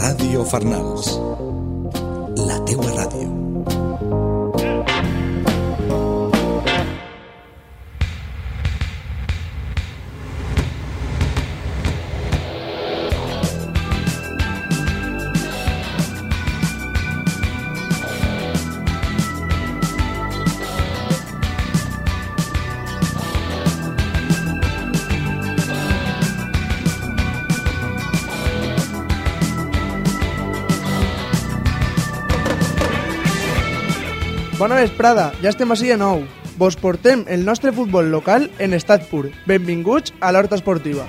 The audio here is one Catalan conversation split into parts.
Ràdio Farnals. La teua ràdio. Bona vesprada, ja estem així de nou. Vos portem el nostre futbol local en estat pur. Benvinguts a l'Horta Esportiva.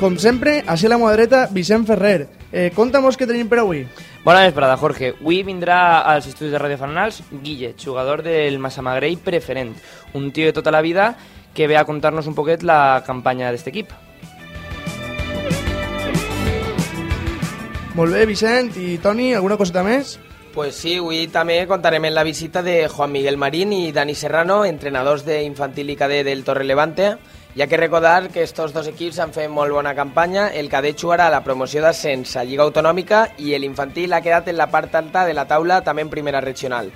Com sempre, així a la mà dreta, Vicent Ferrer. Eh, Conta-mos què tenim per avui. Bona vesprada, Jorge. Avui vindrà als estudis de Radio Farnals Guille, jugador del Massamagrell preferent, un tio de tota la vida que ve a contar-nos un poquet la campanya d'aquest equip. Molt bé, Vicent i Toni, alguna coseta més? Pues sí, avui també contarem en la visita de Juan Miguel Marín i Dani Serrano, entrenadors d'infantil i cadet del Torre Levante. Ha que recordar que estos dos equips han fet molt bona campanya. El cadet jugarà la promoció d'ascens a Lliga Autonòmica i l'infantil ha quedat en la part alta de la taula també en primera regional.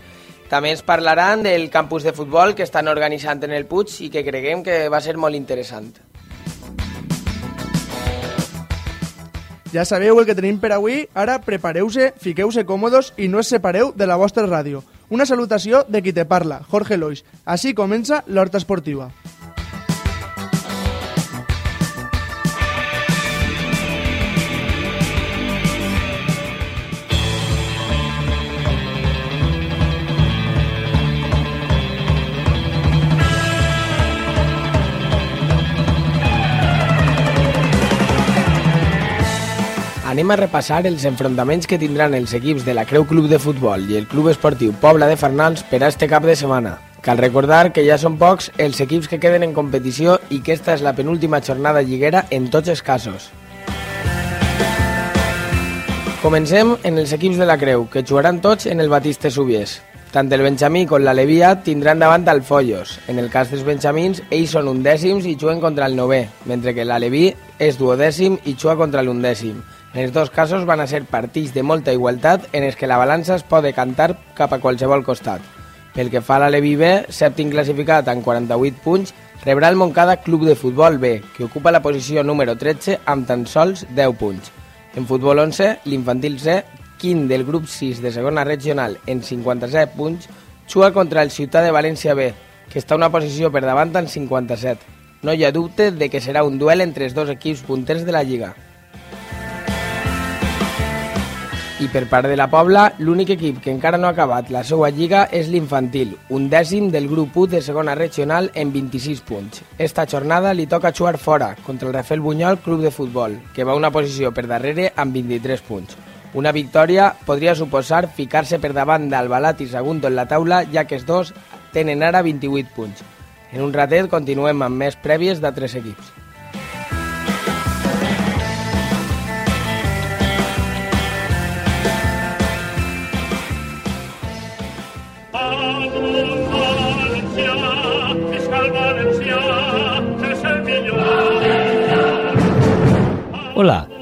També ens parlaran del campus de futbol que estan organitzant en el Puig i que creguem que va ser molt interessant. Ja sabeu el que tenim per avui, ara prepareu-se, fiqueu-se còmodes i no es separeu de la vostra ràdio. Una salutació de qui te parla, Jorge Lois. Així comença l'Horta Esportiva. Anem a repassar els enfrontaments que tindran els equips de la Creu Club de Futbol i el Club Esportiu Pobla de Farnals per a este cap de setmana. Cal recordar que ja són pocs els equips que queden en competició i que esta és la penúltima jornada lliguera en tots els casos. Comencem en els equips de la Creu, que jugaran tots en el Batiste Subies. Tant el Benjamí com l'Alevia tindran davant al Follos. En el cas dels Benjamins, ells són undècims i juguen contra el novè, mentre que l'Aleví és duodècim i juga contra l'undècim. En els dos casos van a ser partits de molta igualtat en els que la balança es pot decantar cap a qualsevol costat. Pel que fa a l'Aleví B, sèptim classificat amb 48 punts, rebrà el Moncada Club de Futbol B, que ocupa la posició número 13 amb tan sols 10 punts. En futbol 11, l'infantil C, quint del grup 6 de segona regional en 57 punts, juga contra el Ciutat de València B, que està una posició per davant en 57. No hi ha dubte de que serà un duel entre els dos equips punters de la Lliga. I per part de la Pobla, l'únic equip que encara no ha acabat la seva lliga és l'infantil, un dècim del grup 1 de segona regional en 26 punts. Esta jornada li toca jugar fora contra el Rafael Bunyol Club de Futbol, que va una posició per darrere amb 23 punts. Una victòria podria suposar ficar-se per davant d'Albalat i Sagunto en la taula, ja que els dos tenen ara 28 punts. En un ratet continuem amb més prèvies d'altres equips.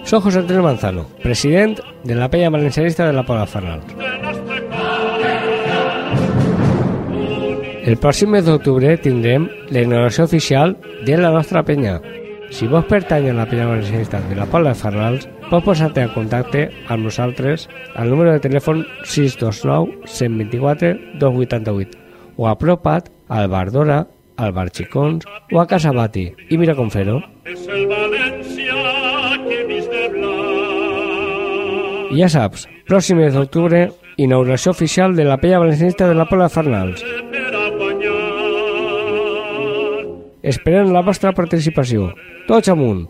Soy José Antonio Manzano, presidente de la Peña Valencianista de la Pobla Farnal. El pròxim mes d'octubre tindrem la inauguració oficial de la nostra penya. Si vols pertany a la penya valencianista de la Pobla de Farnals, pots posar-te en contacte amb nosaltres al número de telèfon 629 124 288 o apropa't al Bar Dora, al Bar Xicons o a Casa Bati i mira com fer-ho. I ja saps, pròxim mes d'octubre, inauguració oficial de la pella valencianista de la Pola de Farnals. Esperem la vostra participació. Tots amunt!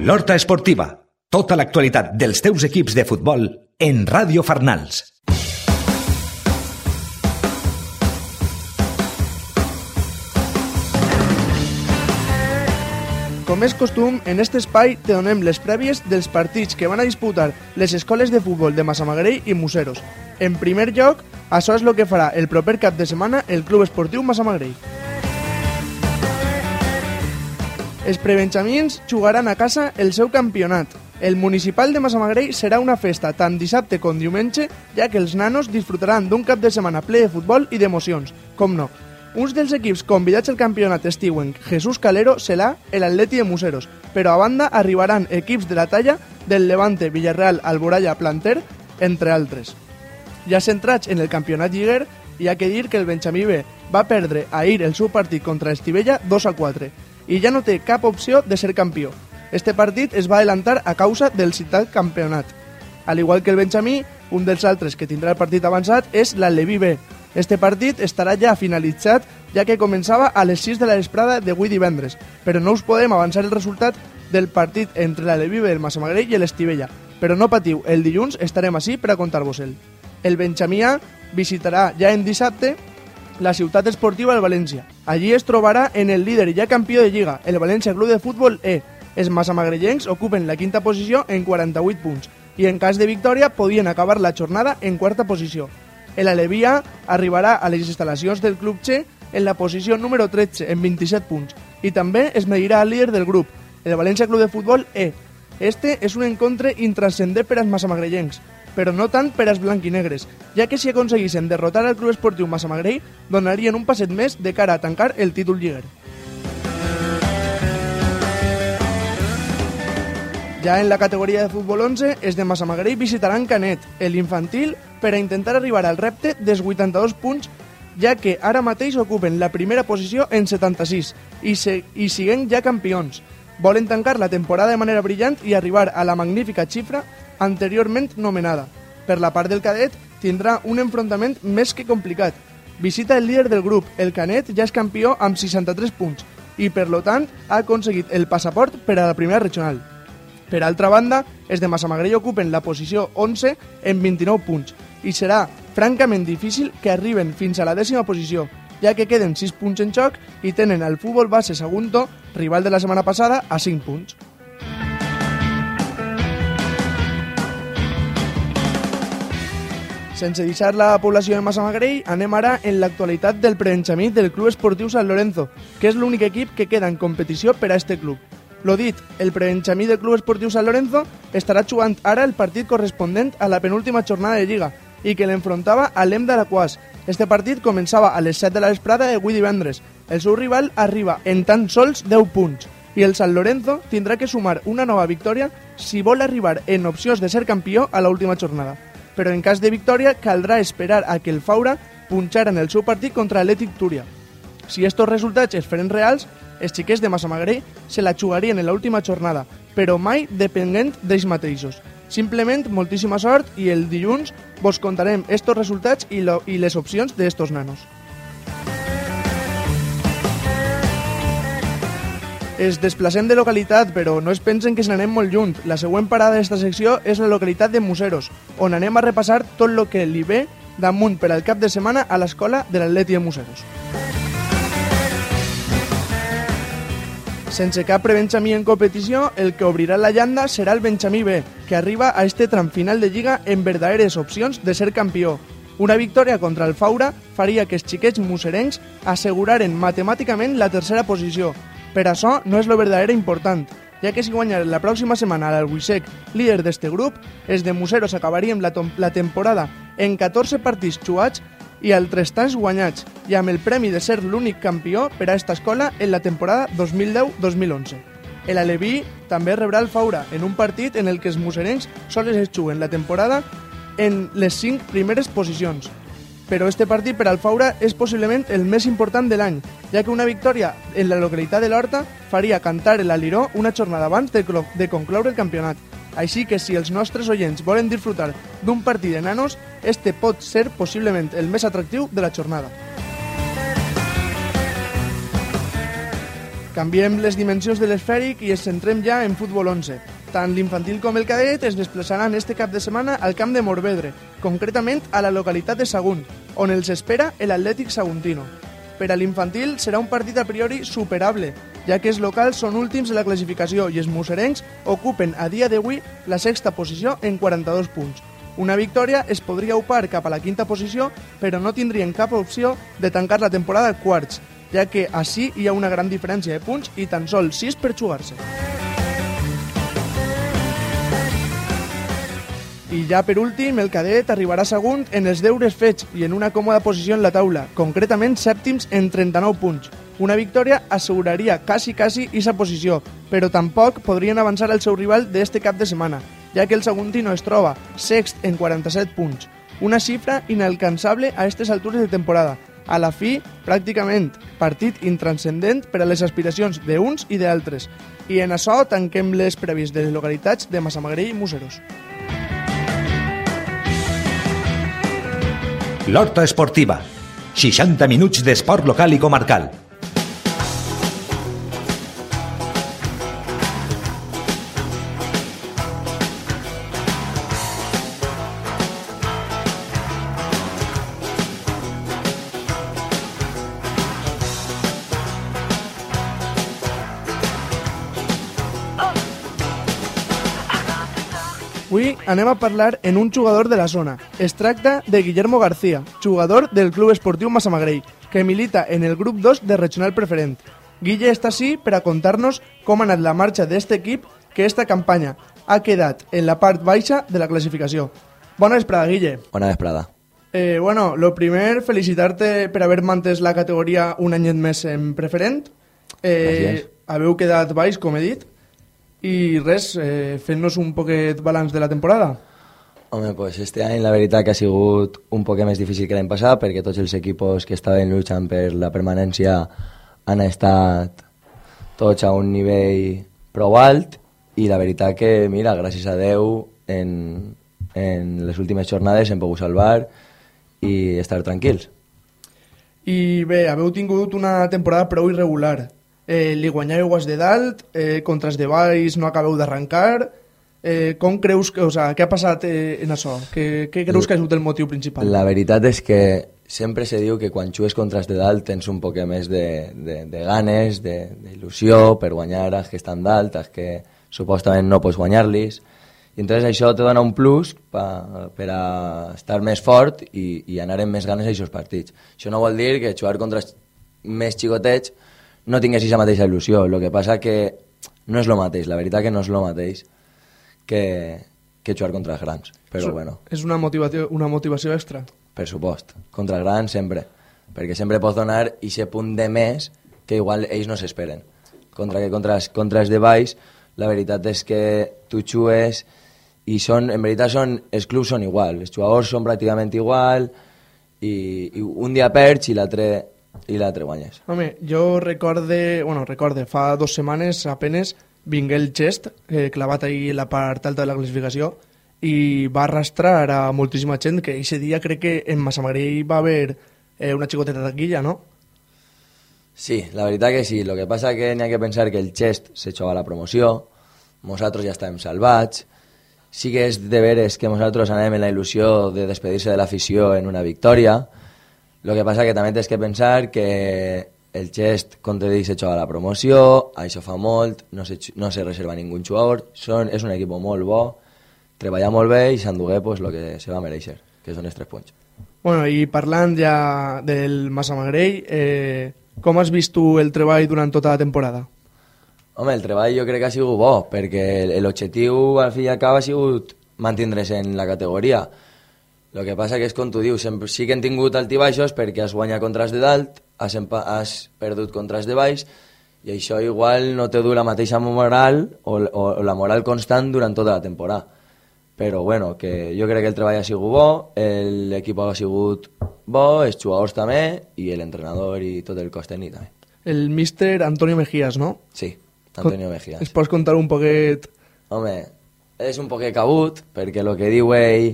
L'Horta Esportiva. Tota l'actualitat dels teus equips de futbol en Ràdio Farnals. Com és costum, en este espai te donem les prèvies dels partits que van a disputar les escoles de futbol de Massamagrell i Museros. En primer lloc, això és el que farà el proper cap de setmana el Club Esportiu Massamagrell. Els prebenjamins jugaran a casa el seu campionat. El municipal de Massamagrell serà una festa tant dissabte com diumenge, ja que els nanos disfrutaran d'un cap de setmana ple de futbol i d'emocions, com no. Uns dels equips convidats al campionat estiuen Jesús Calero serà l'Atleti de Museros, però a banda arribaran equips de la talla del Levante, Villarreal, Alboraya, Planter, entre altres. Ja centrats en el campionat lliguer, hi ha que dir que el Benjamí B va perdre ahir el seu partit contra Estivella 2 a 4 i ja no té cap opció de ser campió. Este partit es va adelantar a causa del citat campionat. Al igual que el Benjamí, un dels altres que tindrà el partit avançat és l'Aleví B, este partit estarà ja finalitzat, ja que començava a les 6 de la vesprada d'avui divendres, però no us podem avançar el resultat del partit entre la Levive, el Massamagrell i l'Estivella. Però no patiu, el dilluns estarem així per a contar-vos-el. El Benjamia visitarà ja en dissabte la ciutat esportiva del València. Allí es trobarà en el líder i ja campió de Lliga, el València Club de Futbol E. Els massamagrellencs ocupen la quinta posició en 48 punts i en cas de victòria podien acabar la jornada en quarta posició. El Alevia arribarà a les instal·lacions del Club Che en la posició número 13, en 27 punts, i també es medirà al líder del grup, el València Club de Futbol E. Este és un encontre intrascendent per als massamagrellencs, però no tant per als blanquinegres, ja que si aconseguissin derrotar el Club Esportiu Massamagrell, donarien un passet més de cara a tancar el títol lliguer. Ja en la categoria de futbol 11, els de Massamagrell visitaran Canet, l'infantil, per a intentar arribar al repte dels 82 punts, ja que ara mateix ocupen la primera posició en 76 i, se, i siguen ja campions. Volen tancar la temporada de manera brillant i arribar a la magnífica xifra anteriorment nomenada. Per la part del cadet, tindrà un enfrontament més que complicat. Visita el líder del grup, el Canet ja és campió amb 63 punts i, per lo tant, ha aconseguit el passaport per a la primera regional. Per altra banda, els de Massamagrell ocupen la posició 11 en 29 punts i serà francament difícil que arriben fins a la dècima posició, ja que queden 6 punts en xoc i tenen el futbol base Sagunto, rival de la setmana passada, a 5 punts. Sense deixar la població de Massamagrell, anem ara en l'actualitat del prebenjamí del Club Esportiu San Lorenzo, que és l'únic equip que queda en competició per a este club. Lo dit, el prebenjamí del Club Esportiu San Lorenzo estarà jugant ara el partit corresponent a la penúltima jornada de Lliga i que l'enfrontava a l'Em de l'Aquàs. Este partit començava a les 7 de la vesprada d'avui divendres. El seu rival arriba en tan sols 10 punts i el San Lorenzo tindrà que sumar una nova victòria si vol arribar en opcions de ser campió a l'última jornada. Però en cas de victòria caldrà esperar a que el Faura punxara en el seu partit contra l'Atlètic Túria. Si estos resultats es feren reals, els xiquets de Massamagrell se la jugarien en l'última jornada, però mai depenent d'ells mateixos. Simplement, moltíssima sort i el dilluns vos contarem estos resultats i, lo, i les opcions d'estos nanos. Es desplacem de localitat, però no es pensen que se n'anem molt lluny. La següent parada d'esta secció és la localitat de Museros, on anem a repassar tot el que li ve damunt per al cap de setmana a l'escola de l'Atleti de Museros. Sense cap prebenjamí en competició, el que obrirà la llanda serà el Benjamí B, que arriba a este tram final de Lliga en verdaderes opcions de ser campió. Una victòria contra el Faura faria que els xiquets muserencs asseguraren matemàticament la tercera posició. Per això no és lo verdader important, ja que si guanyaren la pròxima setmana l'Albuisec, líder d'este grup, els de Museros acabaríem la, la temporada en 14 partits jugats i altres tants guanyats, i amb el premi de ser l'únic campió per a esta escola en la temporada 2010-2011. El Aleví també rebrà el Faura en un partit en el que els muserencs sols es juguen la temporada en les 5 primeres posicions. Però este partit per al Faura és possiblement el més important de l'any, ja que una victòria en la localitat de l'Horta faria cantar el Aliró una jornada abans de, de concloure el campionat. Així que si els nostres oients volen disfrutar d'un partit de nanos, este pot ser possiblement el més atractiu de la jornada. Canviem les dimensions de l'esfèric i ens centrem ja en futbol 11. Tant l'infantil com el cadet es desplaçaran este cap de setmana al camp de Morvedre, concretament a la localitat de Sagunt, on els espera l'Atlètic Saguntino. Per a l'infantil serà un partit a priori superable, ja que els locals són últims de la classificació i els muserencs ocupen a dia d'avui la sexta posició en 42 punts. Una victòria es podria upar cap a la quinta posició, però no tindrien cap opció de tancar la temporada quarts, ja que així hi ha una gran diferència de punts i tan sols 6 per jugar-se. I ja per últim, el cadet arribarà segon en els deures fets i en una còmoda posició en la taula, concretament sèptims en 39 punts. Una victòria asseguraria quasi quasi aquesta posició, però tampoc podrien avançar el seu rival d'este cap de setmana, ja que el Saguntino es troba sext en 47 punts, una xifra inalcançable a aquestes altures de temporada. A la fi, pràcticament partit intranscendent per a les aspiracions d'uns i d'altres. I en això tanquem les previs de les localitats de Massamagrell i Museros. L'Horta Esportiva. 60 minuts d'esport local i comarcal. Avui anem a parlar en un jugador de la zona. Es tracta de Guillermo García, jugador del Club Esportiu Massamagrell, que milita en el grup 2 de Regional Preferent. Guille està així per a contar-nos com ha anat la marxa d'este equip que esta campanya ha quedat en la part baixa de la classificació. Bona vesprada, Guille. Bona vesprada. Eh, bueno, lo primer, felicitar-te per haver mantès la categoria un anyet més en preferent. Gràcies. Haveu quedat baix, com he dit. I res, eh, fent-nos un poquet balanç de la temporada. Home, pues este any la veritat que ha sigut un poc més difícil que l'any passat perquè tots els equipos que estaven lluitant per la permanència han estat tots a un nivell prou alt i la veritat que, mira, gràcies a Déu en, en les últimes jornades hem pogut salvar i estar tranquils. I bé, haveu tingut una temporada prou irregular. Eh, li guanyàveu als de dalt, eh, contra els de baix no acabeu d'arrencar. Eh, com creus que, o sea, què ha passat eh, en això? Què, què creus que ha sigut el motiu principal? La veritat és que sempre se diu que quan jugues contra els de dalt tens un poc més de, de, de ganes, d'il·lusió per guanyar els que estan dalt, els que supostament no pots guanyar-los. I entonces això te dona un plus pa, per a estar més fort i, i anar amb més ganes a aquests partits. Això no vol dir que jugar contra els més xicotets no tinguessis la mateixa il·lusió. El que passa que no és el mateix, la veritat que no és el mateix que, que jugar contra els grans. Però Això bueno, És una motivació, una motivació extra. per supost. Contra el gran sempre. Perquè sempre pots donar aquest punt de més que igual ells no s'esperen. Contra que contra els, contra els de baix, la veritat és que tu jugues i són, en veritat són, els clubs són igual, els jugadors són pràcticament igual i, i un dia perds i l'altre i l'altre guanyes. Home, jo recorde, bueno, recorde, fa dos setmanes apenes vingué el gest eh, clavat ahí en la part alta de la classificació i va arrastrar a moltíssima gent que ese dia crec que en Massamagrell va haver eh, una xicoteta taquilla, no? Sí, la veritat que sí. El que passa que n'hi ha que pensar que el Xest se juga a la promoció, nosaltres ja estàvem salvats, sí que és de veres que nosaltres anem en la il·lusió de despedir-se de l'afició en una victòria, el que passa que també tens que pensar que el te dic, se juga a la promoció, això fa molt, no se, no se reserva ningú jugador, són, és un equip molt bo, treballa molt bé i s'endugué pues, el que se va mereixer, que són els tres punts. Bueno, i parlant ja del Massamagrell, eh, com has vist tu el treball durant tota la temporada? Home, el treball jo crec que ha sigut bo, perquè l'objectiu al fi i al cap ha sigut mantindre's en la categoria. El que passa que és com tu dius, sempre, sí que hem tingut altibaixos perquè has guanyat contra els de dalt, has, has perdut contra els de baix, i això igual no te du la mateixa moral o, o, o la moral constant durant tota la temporada. Però bueno, que jo crec que el treball ha sigut bo, el- l'equip ha sigut bo, els jugadors també, i l'entrenador i tot el cos tècnic també. El míster Antonio Mejías, no? Sí, Antonio Mejía. Es pots contar un poquet... Home, és un poquet cabut, perquè el que diu ell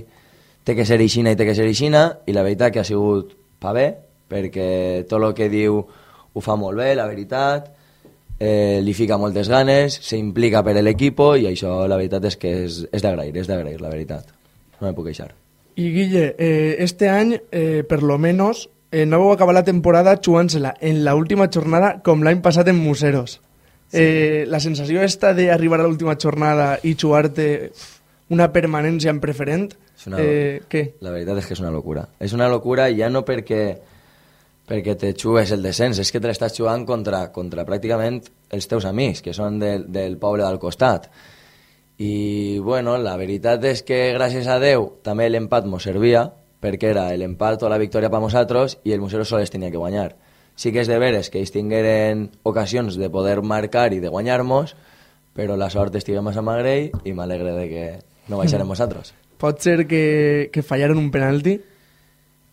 té que ser eixina i té que ser eixina, i la veritat que ha sigut pa bé, perquè tot el que diu ho fa molt bé, la veritat, eh, li fica moltes ganes, s'implica per l'equip i això la veritat és que és, és d'agrair, és d'agrair, la veritat. No me puc queixar. I Guille, eh, este any, eh, per lo menos, eh, no vau acabar la temporada jugant-se-la en la última jornada com l'any passat en Museros. Sí. Eh, la sensació esta d'arribar a l'última jornada i jugar-te una permanència en preferent, una, eh, què? La veritat és que és una locura. És una locura ja no perquè, perquè te jugues el descens, és que te l'estàs jugant contra, contra pràcticament els teus amics, que són del, del poble del costat. I, bueno, la veritat és que, gràcies a Déu, també l'empat mos servia, perquè era l'empat o la victòria per nosaltres i el Musero sols tenia que guanyar. Sí que és de veres que ells tingueren ocasions de poder marcar i de guanyar-nos, però la sort estiguem a Magrell i m'alegre de que no baixarem nosaltres. Pot ser que, que fallaren un penalti?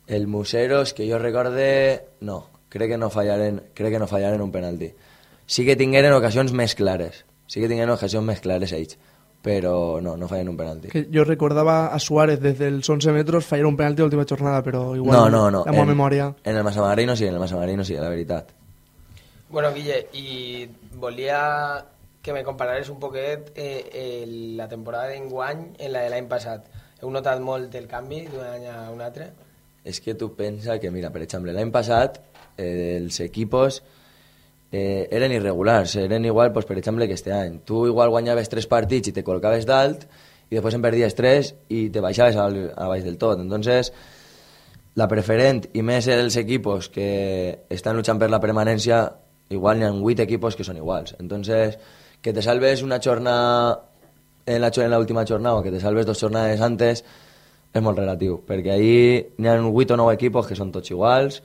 El Museros, que jo recorde, no, crec que no fallaren, crec que no fallaren un penalti. Sí que tingueren ocasions més clares, sí que tingueren ocasions més clares ells, però no, no fallen un penalti. Que jo recordava a Suárez des dels 11 metres fallar un penalti l'última jornada, però igual No, no, no. la meva En- memòria... En el Massamagrell no sí, en el Massamagrell no sí, la veritat. Bueno, Guille, i volia que me comparares un poquet eh, eh, la temporada d'enguany en la de l'any passat. Heu notat molt el canvi d'un any a un altre? És que tu pensa que, mira, per exemple, l'any passat eh, els equipos eh, eren irregulars, eren igual, pues, per exemple, que este any. Tu igual guanyaves tres partits i te col·locaves dalt i després en perdies tres i te baixaves al, a baix del tot. Entonces, la preferent i més els equipos que estan luchant per la permanència, igual n'hi ha vuit equipos que són iguals. Entonces, que te salves una jornada en la, en la última jornada o que te salves dos jornades antes és molt relatiu, perquè ahí n'hi ha 8 o 9 equipos que són tots iguals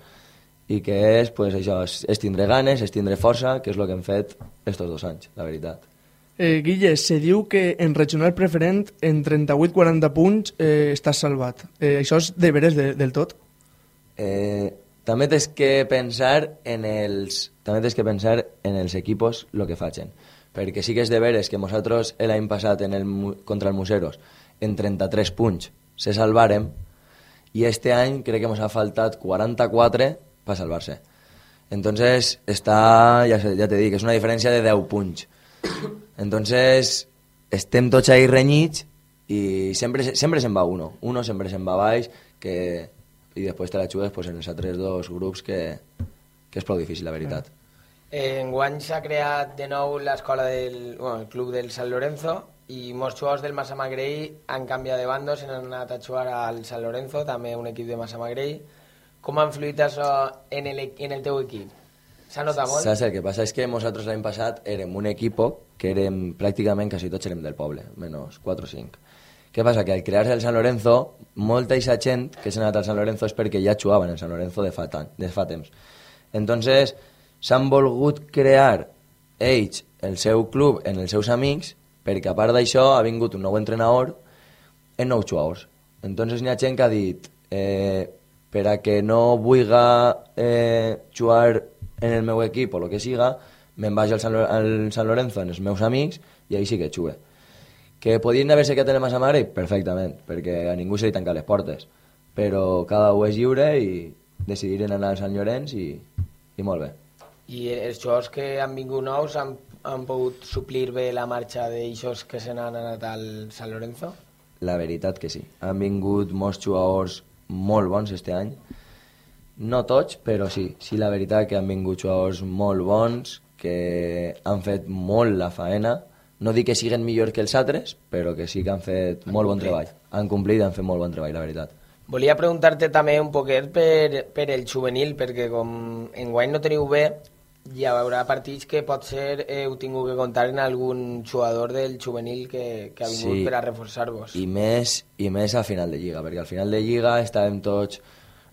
i que és, pues, això, és, és tindre ganes, és tindre força, que és el que hem fet estos dos anys, la veritat. Eh, Guille, se diu que en regional preferent en 38-40 punts eh, estàs salvat. Eh, això és de veres de, del tot? Eh, també tens que pensar en els també tens que pensar en els equipos lo que facin perquè sí que és de veres que nosaltres l'any passat en el, contra el Museros en 33 punts se salvarem i este any crec que ens ha faltat 44 per salvar-se. Entonces està, ja, ja te dic, és una diferència de 10 punts entonces estem tots ahí renyits i sempre, se- sempre se'n va uno. Uno sempre se'n va baix que, i després te la jugues pues, en els altres dos grups que, que és prou difícil, la veritat. Enguany s'ha creat de nou l'escola del bueno, el club del San Lorenzo i molts jugadors del Massamagrell han canviat de bando, se n'han anat a jugar al San Lorenzo, també un equip de Massamagrell. Com ha influït això en el, en el teu equip? S'ha notat molt? Saps el que passa? És que nosaltres l'any passat érem un equip que érem pràcticament quasi tots érem del poble, menys 4 o 5. Què passa? Que al crear-se el San Lorenzo, molta eixa gent que s'ha anat al San Lorenzo és perquè ja jugaven en San Lorenzo de fa, de fa temps. Entonces, s'han volgut crear ells el seu club en els seus amics perquè a part d'això ha vingut un nou entrenador en nous jugadors. Entonces n'hi ha gent que ha dit eh, per a que no vulga eh, jugar en el meu equip o el que siga, me'n vaig al San, al San Lorenzo en els meus amics i ahí sí que jugue. Que podien haver-se quedat en el Massamare? Perfectament, perquè a ningú se li tanca les portes. Però cada un és lliure i decidiren anar al Sant Llorenç i, i molt bé. I els jugadors que han vingut nous han, han pogut suplir bé la marxa d'aixòs que se n'han anat al San Lorenzo? La veritat que sí. Han vingut molts jugadors molt bons este any. No tots, però sí. Sí, la veritat que han vingut jugadors molt bons, que han fet molt la faena. No dic que siguen millor que els altres, però que sí que han fet Han molt bon complit. treball. Han complit i han fet molt bon treball, la veritat. Volia preguntar-te també un poquet per, per el juvenil, perquè com enguany no teniu bé, hi haurà partits que potser heu tingut que comptar en algun jugador del juvenil que, que ha vingut Sí. per a reforçar-vos. I més, I més a final de Lliga, perquè al final de Lliga estàvem tots...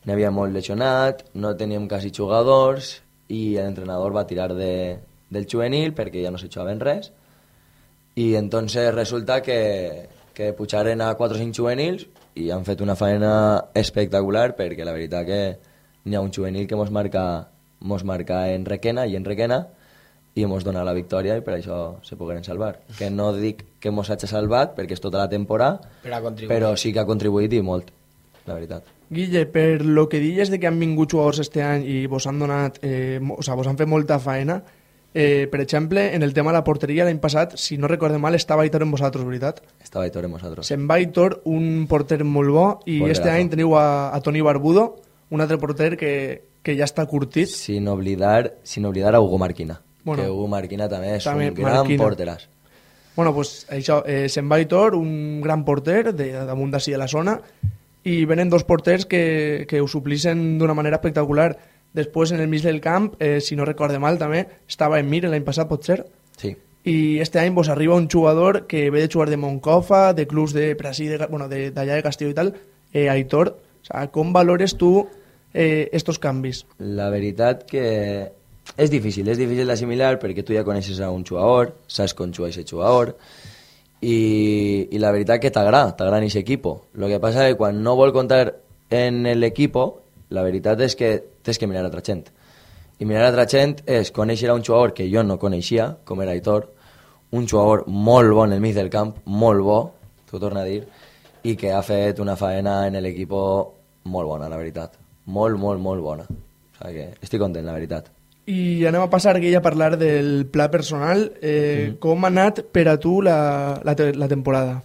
N'hi havia molt lesionat, no teníem quasi jugadors i l'entrenador va tirar de, del juvenil perquè ja no se jugaven res i entonces resulta que, que pujaren a 4 o 5 juvenils i han fet una faena espectacular perquè la veritat que n'hi ha un juvenil que mos marca, mos marca en Requena i en Requena i ens dona la victòria i per això se pogueren salvar. Que no dic que mos hagi salvat perquè és tota la temporada, Però però sí que ha contribuït i molt, la veritat. Guille, per lo que dius de que han vingut jugadors este any i vos han donat, eh, o sea, vos han fet molta faena, eh, per exemple, en el tema de la porteria l'any passat, si no recorde mal, estava Aitor en vosaltres, veritat? Estava Aitor en vosaltres. Se'n va Aitor, un porter molt bo, i Porterazo. este any teniu a, a Toni Barbudo, un altre porter que, que ja està curtit. Sin oblidar, sin oblidar a Hugo Marquina. Bueno, que Hugo Marquina també és també un gran Marquina. porteràs. Bueno, pues això, eh, se'n va Aitor, un gran porter de, damunt d'ací de la zona, i venen dos porters que, que ho suplixen d'una manera espectacular. Després, en el mig del camp, eh, si no recorde mal, també estava en Mir l'any passat, pot ser? Sí. I este any vos arriba un jugador que ve de jugar de Moncofa, de clubs de Brasil, de, bueno, de- d'allà de, Castillo i tal, eh, Aitor. O sea, com valores tu eh, estos canvis? La veritat que és difícil, és difícil d'assimilar perquè tu ja coneixes a un jugador, saps com juga aquest jugador, i, i la veritat que t'agrada, t'agrada aquest equip. Lo que passa és que quan no vol comptar en l'equip, la veritat és que tens que mirar a altra gent. I mirar a altra gent és conèixer a un jugador que jo no coneixia, com era Aitor, un jugador molt bo en el mig del camp, molt bo, t'ho torno a dir, i que ha fet una faena en l'equip molt bona, la veritat. Molt, molt, molt bona. O sigui que estic content, la veritat. I anem a passar, Guille, a parlar del pla personal. Eh, Com ha anat per a tu la, la, te- la temporada?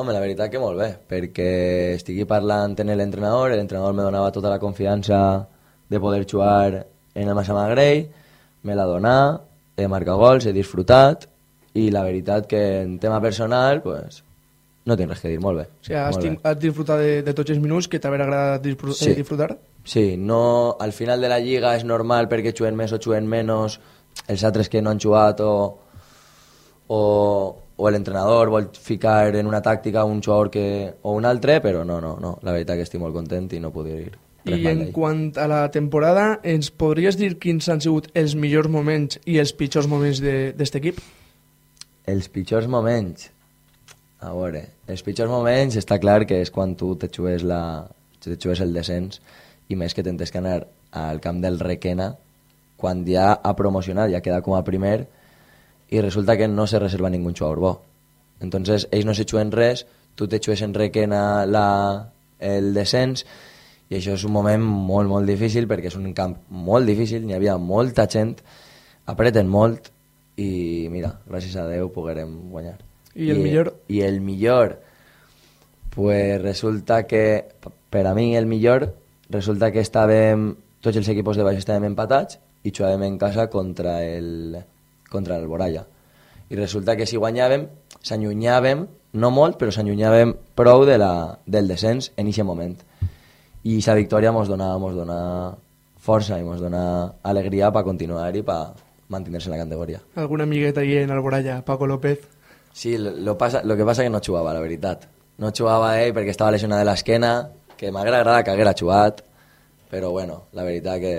Home, la veritat que molt bé, perquè estigui parlant amb l'entrenador, l'entrenador me donava tota la confiança de poder jugar en el Massa Magrell, me la donà, he marcat gols, he disfrutat, i la veritat que en tema personal, pues, no tinc res que dir, molt bé. O sigui, has, bé. has disfrutat de, de tots els minuts que t'haver agradat disfru Sí. eh, disfrutar? Sí, no, al final de la lliga és normal perquè juguen més o juguen menys els altres que no han jugat o, o, o l'entrenador vol ficar en una tàctica un jugador que, o un altre, però no, no, no, la veritat que estic molt content i no dir res I en quant a la temporada, ens podries dir quins han sigut els millors moments i els pitjors moments de- d'aquest equip? Els pitjors moments, a veure, els pitjors moments està clar que és quan tu te jugues, la, te jugues el descens i més que tentes que anar al camp del Requena quan ja ha promocionat, ja queda com a primer i resulta que no se reserva ningú jugador bo. Entonces, ells no se juguen res, tu te jugues en Requena la, el descens i això és un moment molt, molt difícil perquè és un camp molt difícil, n'hi havia molta gent, apreten molt i mira, gràcies a Déu poguerem guanyar. I el millor? I el millor, pues resulta que, per a mi el millor, resulta que estàvem, tots els equips de baix estàvem empatats i jugàvem en casa contra el, contra el Boralla. I resulta que si guanyàvem, s'allunyàvem, no molt, però s'allunyàvem prou de la, del descens en aquest moment. I aquesta victòria ens dona, mos dona força i ens dona alegria per continuar i per mantenir-se en la categoria. Alguna amigueta ahí en Alboraya, Paco López? Sí, lo, lo, pasa, lo que pasa que no jugava, la veritat. No jugava ell perquè estava lesionat de l'esquena, que m'haguera agradat que haguera jugat, però bueno, la veritat que...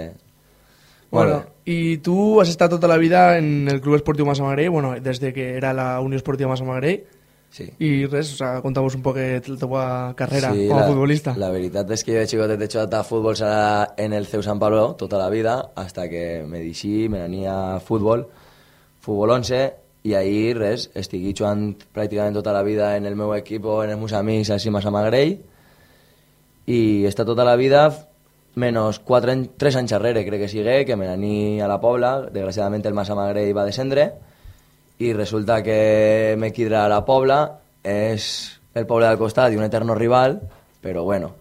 Molt Bueno, y tú has estado toda la vida en el Club Esportivo Massa Magrell, bueno, desde que era la Unión Esportiva Massa Magrell, Sí. y res, o sea, contamos un poco de la teva carrera sí, como la, futbolista. La veritat és que jo de xicotet he jugat a futbol sala en el CEU San Pablo tota la vida, hasta que me deixí, me n'ania a futbol, futbol 11, i ahir res, estic jugant pràcticament tota la vida en el meu equip, en els meus amics, així a Magrell, i està tota la vida menys 4 anys, 3 anys darrere, crec que sigui, que me n'ani a la Pobla, desgraciadament el Massa Magrell va descendre, i resulta que me quidra a la Pobla, és el poble del costat i un eterno rival, però bueno,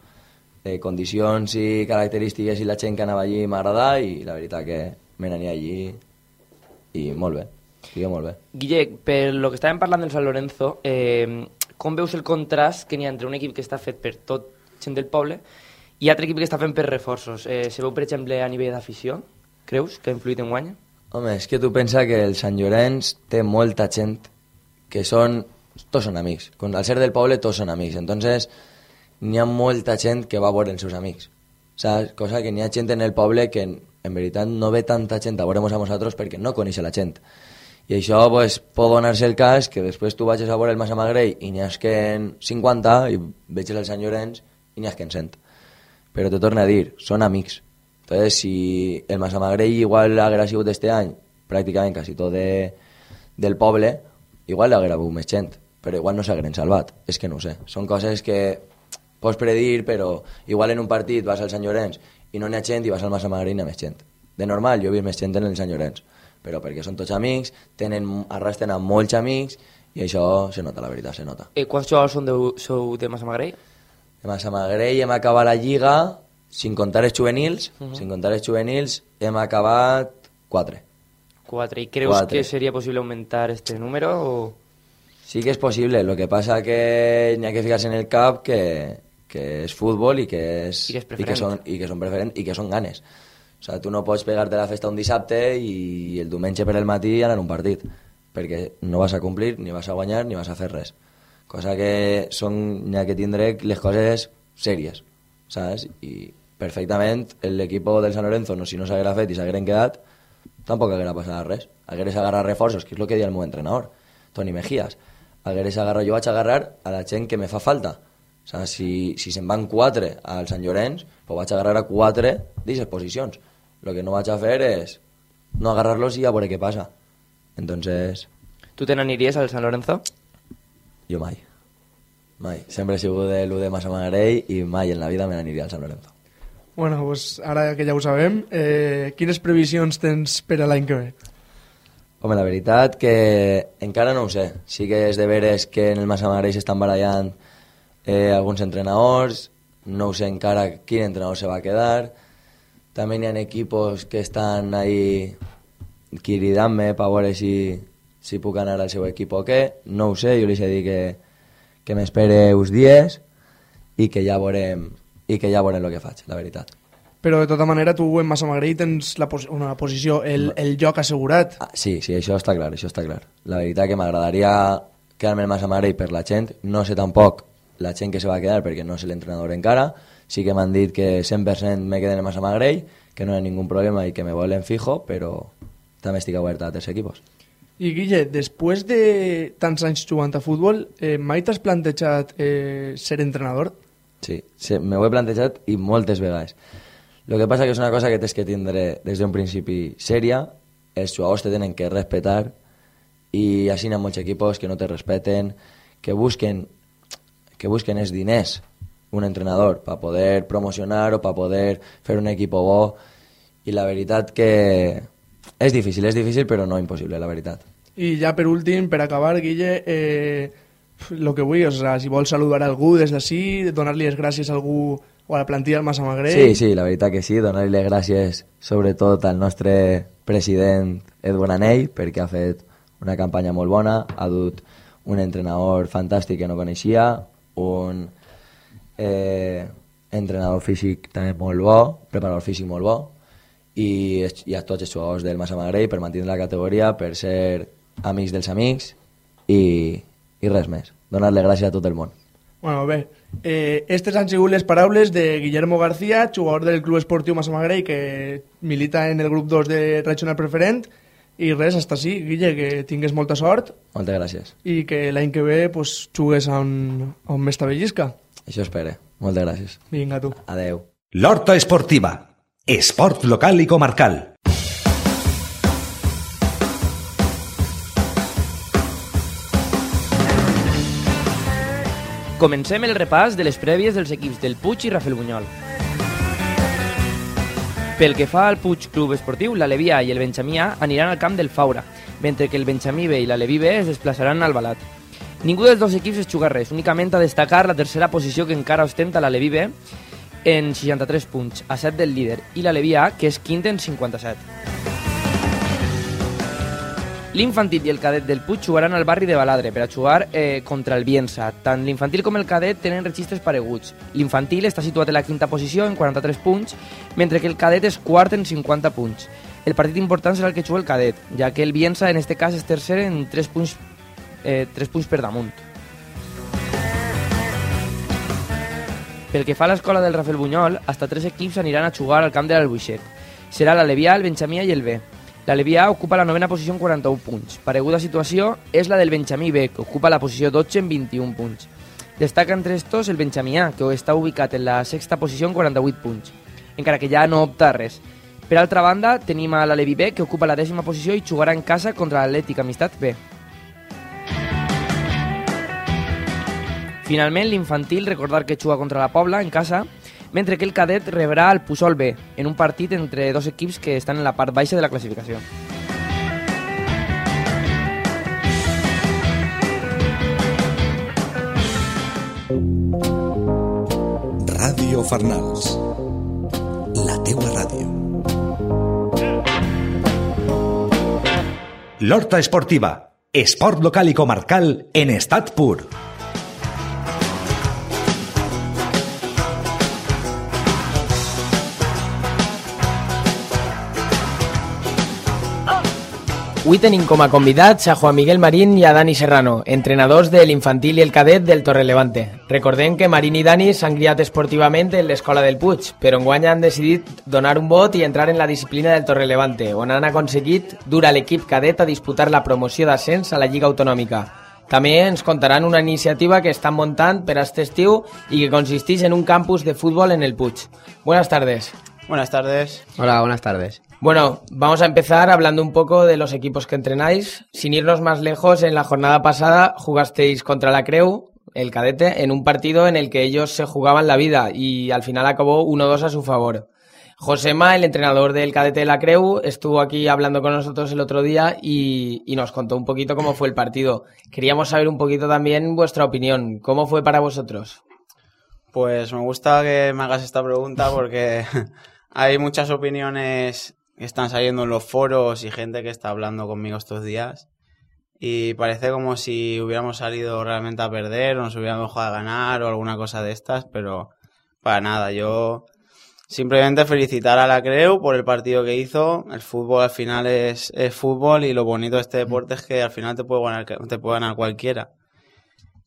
eh, condicions i característiques i la gent que anava allí m'agradà i la veritat que me n'ania allí i molt bé, estic molt bé. Guille, per lo que estàvem parlant del San Lorenzo, eh, com veus el contrast que n'hi ha entre un equip que està fet per tot gent del poble i altre equip que està fent per reforços? Eh, se veu, per exemple, a nivell d'afició? Creus que ha influït en guanya? Home, és que tu pensa que el Sant Llorenç té molta gent que són... Tots són amics. Al ser del poble, tots són amics. Entonces, n'hi ha molta gent que va a veure els seus amics. Saps? Cosa que n'hi ha gent en el poble que, en, veritat, no ve tanta gent a veure-nos a nosaltres perquè no coneix la gent. I això pues, pot donar-se el cas que després tu vagis a veure el Massa Magrell i n'hi en 50 i veig el Sant Llorenç i n'hi ha que en 100. Però te torno a dir, són amics. Entonces, si el Massa Magrell igual haguera sigut este any pràcticament quasi tot de, del poble, igual l'haguera hagut més gent, però igual no s'hagueren salvat. És que no sé. Són coses que pots predir, però igual en un partit vas al Sant Llorenç i no n'hi ha gent i vas al Massamagrell i n'hi ha més gent. De normal, jo he vist més gent en el Sant Llorenç, però perquè són tots amics, tenen, arrastren amb molts amics i això se nota, la veritat, se nota. Eh, quants jugadors són de, sou de Massamagrell? De Massamagrell hem acabat la Lliga, sin contar els juvenils, uh -huh. sin contar els juvenils, hem acabat 4. 4. I creus Quatre. que seria possible augmentar este número o...? Sí que és possible, lo que passa que n'hi ha que ficar-se en el cap que, que és futbol i que, és, I que és i que són, i que són preferent i que són ganes. O sigui, tu no pots pegar-te la festa un dissabte i el diumenge per el matí anar a un partit, perquè no vas a complir, ni vas a guanyar, ni vas a fer res. Cosa que són, n'hi ha que tindre les coses sèries, saps? I perfectament l'equip del San Lorenzo, no, si no s'haguera fet i s'hagueren quedat, tampoc haguera passat res. Hagueres agarrat reforços, que és el que deia el meu entrenador, Toni Mejías. Hagueres agarrat, jo vaig agarrar a la gent que me fa falta. O sigui, si, si se'n van quatre al Sant Llorenç, pues vaig agarrar a quatre d'aquestes posicions. Lo que no vaig a fer és no agarrar-los i a veure què passa. Entonces, Tu te n'aniries al San Lorenzo? Jo mai. Mai. Sempre he sigut de l'1 de Massamagrell i mai en la vida me n'aniria al Sant Lorenzo. Bueno, pues ara que ja ho sabem, eh, quines previsions tens per a l'any que ve? Home, la veritat que encara no ho sé. Sí que és de veres que en el Massamagrell s'estan barallant eh, alguns entrenadors, no ho sé encara quin entrenador se va a quedar. També hi ha equipos que estan ahí cridant-me per veure si, si puc anar al seu equip o què. No ho sé, jo li he dit que, que m'espere uns dies i que ja veurem i que ja veurem el que faig, la veritat. Però de tota manera tu en Massamagrell tens la pos una posició, el, el lloc assegurat. Ah, sí, sí, això està clar, això està clar. La veritat que m'agradaria quedar-me el Massamagrell per la gent. No sé tampoc la gent que se va quedar perquè no sé l'entrenador encara. Sí que m'han dit que 100% me queden en Massamagrell, que no hi ha ningú problema i que me volen fijo, però també estic obert a altres equipos. I Guille, després de tants anys jugant a futbol, eh, mai t'has plantejat eh, ser entrenador? Sí, sí, me ho he plantejat i moltes vegades. El que passa que és una cosa que tens que tindre des d'un principi sèria, els jugadors te tenen que respetar i així hi ha molts equipos que no te respeten, que busquen que busquen els diners un entrenador per poder promocionar o per poder fer un equip bo i la veritat que és difícil, és difícil però no impossible, la veritat. I ja per últim, per acabar, Guille, eh, lo que vull, o sea, si vols saludar algú des d'ací, donar-li les gràcies a algú o a la plantilla del Massamagrell... Sí, sí, la veritat que sí, donar-li les gràcies sobretot al nostre president Edwin Anell perquè ha fet una campanya molt bona, ha dut un entrenador fantàstic que no coneixia, un eh, entrenador físic també molt bo, preparador físic molt bo, i, i a tots els jugadors del Massamagrell per mantenir la categoria, per ser amics dels amics i, i res més. Donar-li gràcies a tot el món. Bueno, bé, eh, aquestes han sigut les paraules de Guillermo García, jugador del Club Esportiu Massamagrell, que milita en el grup 2 de Regional Preferent, i res, hasta així, Guille, que tingues molta sort Moltes gràcies. i que l'any que ve pues, jugues on, on més t'avellisca. Això espere. Moltes gràcies. Vinga, tu. Adeu. L'Horta Esportiva. Esport local i comarcal. Comencem el repàs de les prèvies dels equips del Puig i Rafael Bunyol. Pel que fa al Puig Club Esportiu, l'Alevià i el Benjamí A aniran al camp del Faura, mentre que el Benjamí B i l'Aleví B es desplaçaran al Balat. Ningú dels dos equips es juga res, únicament a destacar la tercera posició que encara ostenta l'Aleví B en 63 punts, a 7 del líder, i l'Aleví A, que és quinta en 57. L'infantil i el cadet del Puig jugaran al barri de Baladre per a jugar eh, contra el Biensa. Tant l'infantil com el cadet tenen registres pareguts. L'infantil està situat en la quinta posició en 43 punts, mentre que el cadet és quart en 50 punts. El partit important serà el que juga el cadet, ja que el Biensa en este cas és tercer en 3 punts, eh, 3 punts per damunt. Pel que fa a l'escola del Rafael Bunyol, hasta tres equips aniran a jugar al camp de l'Albuixec. Serà l'Alevià, el Benjamí i el B. L'Alevià ocupa la novena posició en 41 punts. Pareguda situació és la del Benjamí B, que ocupa la posició 12 en 21 punts. Destaca entre estos el Benjamí A, que està ubicat en la sexta posició en 48 punts, encara que ja no opta a res. Per altra banda, tenim a l'Alevi B, que ocupa la dècima posició i jugarà en casa contra l'Atlètic Amistat B. Finalment, l'infantil, recordar que juga contra la Pobla en casa, mentre que el cadet rebrà el Pusol B, en un partit entre dos equips que estan en la part baixa de la classificació. Ràdio Farnals. La teua ràdio. L'Horta Esportiva. Esport local i comarcal en estat pur. Avui tenim com a convidats a Juan Miguel Marín i a Dani Serrano, entrenadors de l'infantil i el cadet del Torrelevante. Recordem que Marín i Dani s'han criat esportivament en l'escola del Puig, però enguany han decidit donar un vot i entrar en la disciplina del Torrelevante, on han aconseguit dur a l'equip cadet a disputar la promoció d'ascens a la Lliga Autonòmica. També ens contaran una iniciativa que estan muntant per aquest estiu i que consisteix en un campus de futbol en el Puig. Buenas tardes. Buenas tardes. Hola, buenas tardes. Bueno, vamos a empezar hablando un poco de los equipos que entrenáis. Sin irnos más lejos, en la jornada pasada jugasteis contra la Creu, el cadete, en un partido en el que ellos se jugaban la vida y al final acabó 1-2 a su favor. Josema, el entrenador del cadete de la Creu, estuvo aquí hablando con nosotros el otro día y, y, nos contó un poquito cómo fue el partido. Queríamos saber un poquito también vuestra opinión. ¿Cómo fue para vosotros? Pues me gusta que me hagas esta pregunta porque hay muchas opiniones que están saliendo en los foros y gente que está hablando conmigo estos días. Y parece como si hubiéramos salido realmente a perder o nos hubiéramos jugado a ganar o alguna cosa de estas, pero para nada. Yo simplemente felicitar a la Creu por el partido que hizo. El fútbol al final es, es fútbol y lo bonito de este deporte es que al final te puede ganar, te puede ganar cualquiera.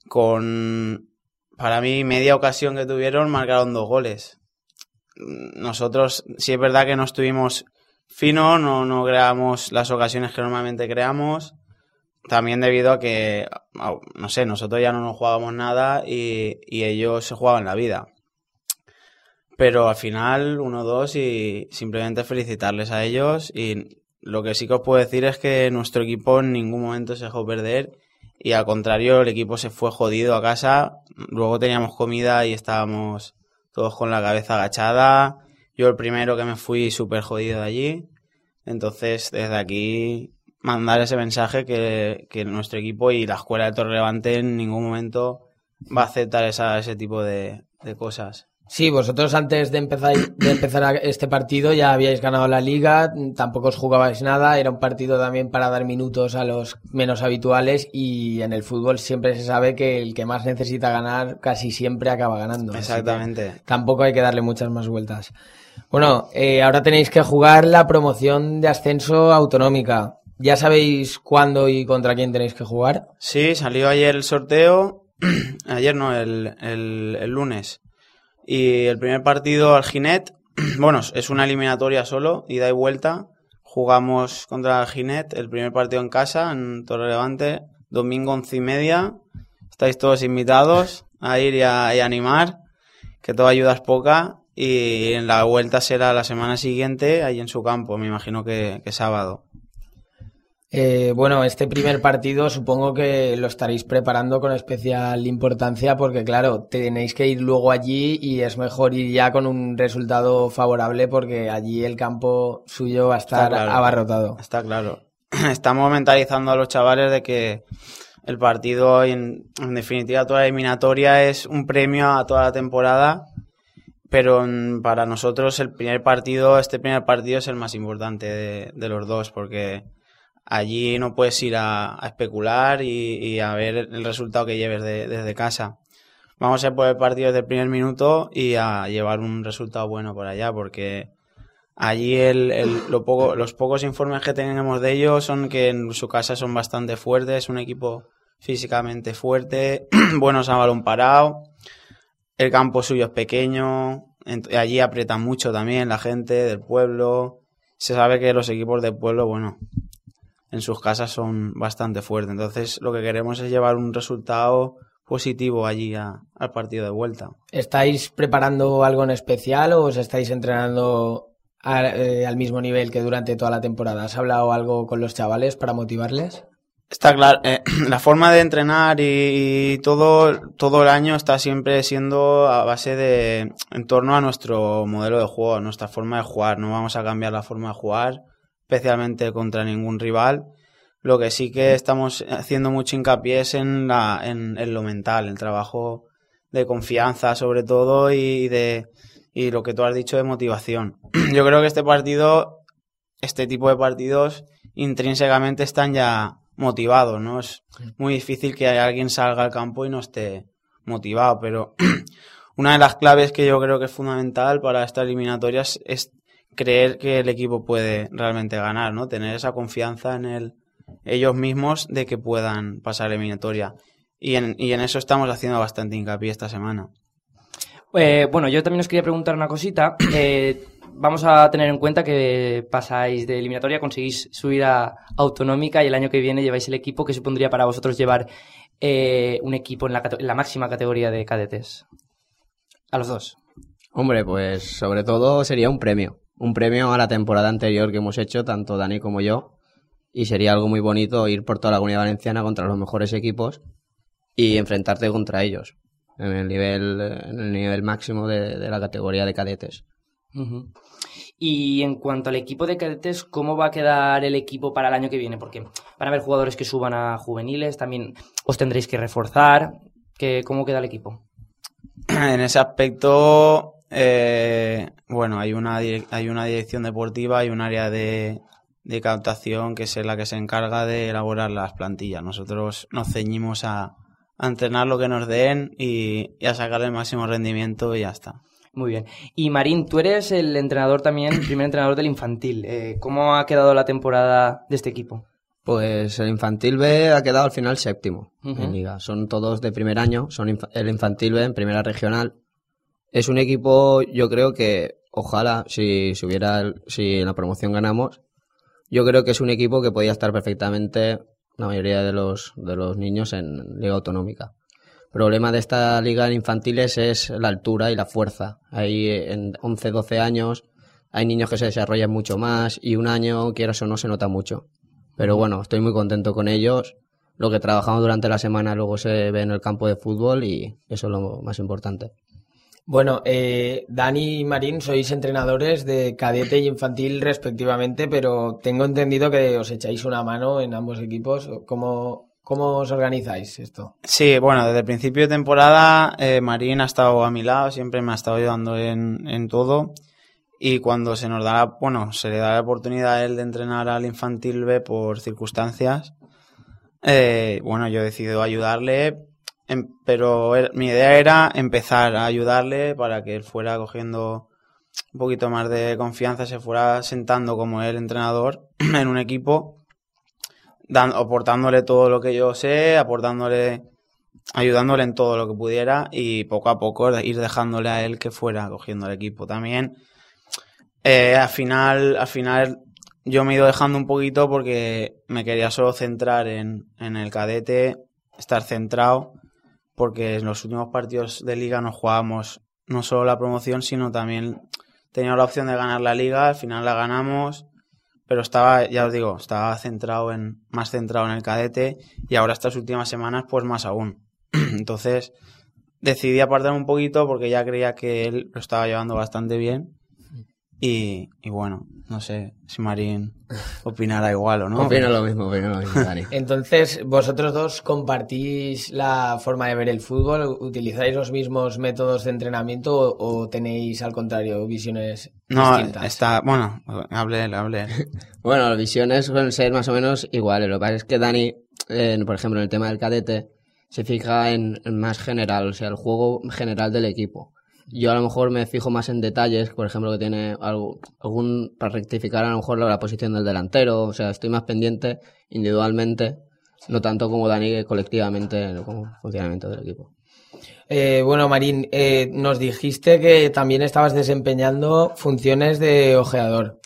Con, para mí, media ocasión que tuvieron, marcaron dos goles. Nosotros, sí es verdad que no estuvimos fino, no, no creamos las ocasiones que normalmente creamos. También debido a que, no sé, nosotros ya no nos jugábamos nada y, y ellos se jugaban la vida. Pero al final, 1-2 y simplemente felicitarles a ellos. Y lo que sí que os puedo decir es que nuestro equipo en ningún momento se dejó perder. Y al contrario, el equipo se fue jodido a casa. Luego teníamos comida y estábamos todos con la cabeza agachada. Yo el primero que me fui súper jodido de allí. Entonces, desde aquí, mandar ese mensaje que, que, nuestro equipo y la escuela de Torre Levante en ningún momento va a aceptar esa, ese tipo de, de cosas. Sí, vosotros antes de empezar, de empezar este partido ya habíais ganado la liga, tampoco os jugabais nada, era un partido también para dar minutos a los menos habituales y en el fútbol siempre se sabe que el que más necesita ganar casi siempre acaba ganando. Exactamente. Tampoco hay que darle muchas más vueltas. Bueno, eh, ahora tenéis que jugar la promoción de ascenso autonómica. ¿Ya sabéis cuándo y contra quién tenéis que jugar? Sí, salió ayer el sorteo, ayer no, el, el, el lunes. Y el primer partido al Ginet, bueno, es una eliminatoria solo, ida y vuelta. Jugamos contra el Ginet, el primer partido en casa, en Torre Levante, domingo once y media. Estáis todos invitados a ir y a, animar, que toda ayuda es poca. Y en la vuelta será la semana siguiente, ahí en su campo, me imagino que sábado. Eh, bueno, este primer partido supongo que lo estaréis preparando con especial importancia porque, claro, tenéis que ir luego allí y es mejor ir ya con un resultado favorable porque allí el campo suyo va a estar Está claro. abarrotado. Está claro. Estamos mentalizando a los chavales de que el partido, en, en definitiva, toda la eliminatoria es un premio a toda la temporada pero para nosotros el primer partido, este primer partido es el más importante de, de los dos, porque allí no puedes ir a, especular y, a ver el resultado que lleves de, desde casa. Vamos a partido desde el primer minuto y a llevar un resultado bueno por allá, porque allí los pocos informes que tenemos de ellos son que en su casa son bastante fuertes, es un equipo físicamente fuerte, buenos a balón parado el campo suyo es pequeño, allí aprieta mucho también la gente del pueblo. Se sabe que los equipos del pueblo, bueno, en sus casas son bastante fuertes. Entonces lo que queremos es llevar un resultado positivo allí a, al partido de vuelta. ¿Estáis preparando algo en especial o os estáis entrenando eh, al mismo nivel que durante toda la temporada. ¿Has hablado algo con los chavales para motivarles? Está claro, eh, la forma de entrenar y, y, todo, todo el año está siempre siendo a base de, en torno a nuestro modelo de juego, nuestra forma de jugar. No vamos a cambiar la forma de jugar, especialmente contra ningún rival. Lo que sí que estamos haciendo mucho hincapié es en, la, en, en lo mental, el trabajo de confianza sobre todo y de y lo que tú has dicho de motivación. Yo creo que este partido, este tipo de partidos intrínsecamente están ya motivados, ¿no? Es muy difícil que alguien salga al campo y no esté motivado, pero una de las claves que yo creo que es fundamental para estas eliminatorias es creer que el equipo puede realmente ganar, ¿no? Tener esa confianza en el, ellos mismos de que puedan pasar la eliminatoria. Y en, y en eso estamos haciendo bastante hincapié esta semana. Eh, bueno, yo también os quería preguntar una cosita. Eh, vamos a tener en cuenta que pasáis de eliminatoria, conseguís subir a autonómica y el año que viene lleváis el equipo que supondría para vosotros llevar eh, un equipo en la, en la máxima categoría de cadetes. A los dos. Hombre, pues sobre todo sería un premio. Un premio a la temporada anterior que hemos hecho, tanto Dani como yo. Y sería algo muy bonito ir por toda la comunidad valenciana contra los mejores equipos y enfrentarte contra ellos en el nivel, en el nivel máximo de, de la categoría de cadetes. Uh -huh. Y en cuanto al equipo de cadetes, ¿cómo va a quedar el equipo para el año que viene? Porque van a haber jugadores que suban a juveniles, también os tendréis que reforzar. ¿Qué, ¿Cómo queda el equipo? En ese aspecto, eh, bueno, hay una, hay una dirección deportiva, hay un área de, de captación que es la que se encarga de elaborar las plantillas. Nosotros nos ceñimos a, a entrenar lo que nos den y, y, a sacar el máximo rendimiento y ya está. Muy bien. Y Marín, tú eres el entrenador también, el primer entrenador del infantil. Eh, ¿Cómo ha quedado la temporada de este equipo? Pues el infantil B ha quedado al final séptimo uh -huh. en liga. Son todos de primer año, son inf el infantil B en primera regional. Es un equipo, yo creo que ojalá si, si hubiera, si en la promoción ganamos, yo creo que es un equipo que podía estar perfectamente la mayoría de los, de los niños en liga autonómica. El problema de esta liga infantiles es la altura y la fuerza. Hay en 11, 12 años hay niños que se desarrollan mucho más y un año, quieras o no, se nota mucho. Pero bueno, estoy muy contento con ellos. Lo que trabajamos durante la semana luego se ve en el campo de fútbol y eso es lo más importante. Bueno, eh, Dani y Marín sois entrenadores de cadete y infantil respectivamente, pero tengo entendido que os echáis una mano en ambos equipos. ¿Cómo, cómo os organizáis esto? Sí, bueno, desde el principio de temporada eh, Marín ha estado a mi lado, siempre me ha estado ayudando en, en todo. Y cuando se nos da, bueno, se le da la oportunidad a él de entrenar al infantil B por circunstancias, eh, bueno, yo he decidido ayudarle Em, pero mi idea era empezar a ayudarle para que él fuera cogiendo un poquito más de confianza, se fuera sentando como el entrenador en un equipo, aportándole todo lo que yo sé, aportándole, ayudándole en todo lo que pudiera y poco a poco ir dejándole a él que fuera cogiendo el equipo. También, eh, al final, al final yo me he ido dejando un poquito porque me quería solo centrar en, en el cadete, estar centrado porque en los últimos partidos de liga nos jugábamos no solo la promoción, sino también teníamos la opción de ganar la liga, al final la ganamos, pero estaba, ya os digo, estaba centrado en, más centrado en el cadete y ahora estas últimas semanas pues más aún. Entonces decidí apartar un poquito porque ya creía que él lo estaba llevando bastante bien y, y bueno, no sé si Marín opinará igual o no. Opino lo mismo, opino lo mismo, Dani. Entonces, vosotros dos compartís la forma de ver el fútbol, utilizáis los mismos métodos de entrenamiento o, o tenéis al contrario visiones no, distintas. está, bueno, hable él, hable él. bueno, las visiones suelen ser más o menos iguales. Lo que pasa es que Dani, eh, por ejemplo, en el tema del cadete, se fija en, en más general, o sea, el juego general del equipo. Yo a lo mejor me fijo más en detalles, por ejemplo, que tiene algo, algún, para rectificar a lo mejor la, posición del delantero, o sea, estoy más pendiente individualmente, no tanto como Dani colectivamente como funcionamiento del equipo. Eh, bueno, Marín, eh, nos dijiste que también estabas desempeñando funciones de ojeador.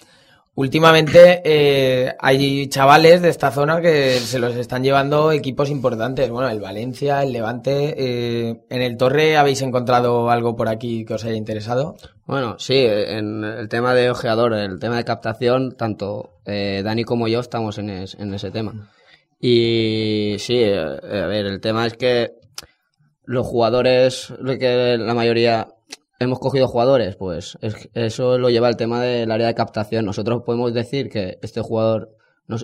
Últimamente eh, hay chavales de esta zona que se los están llevando equipos importantes. Bueno, el Valencia, el Levante. Eh, ¿En el Torre habéis encontrado algo por aquí que os haya interesado? Bueno, sí, en el tema de ojeador, el tema de captación, tanto eh, Dani como yo estamos en, en ese tema. Y sí, eh, a ver, el tema es que los jugadores, que la mayoría hemos cogido jugadores, pues es- eso lo lleva el tema del área de captación. Nosotros podemos decir que este jugador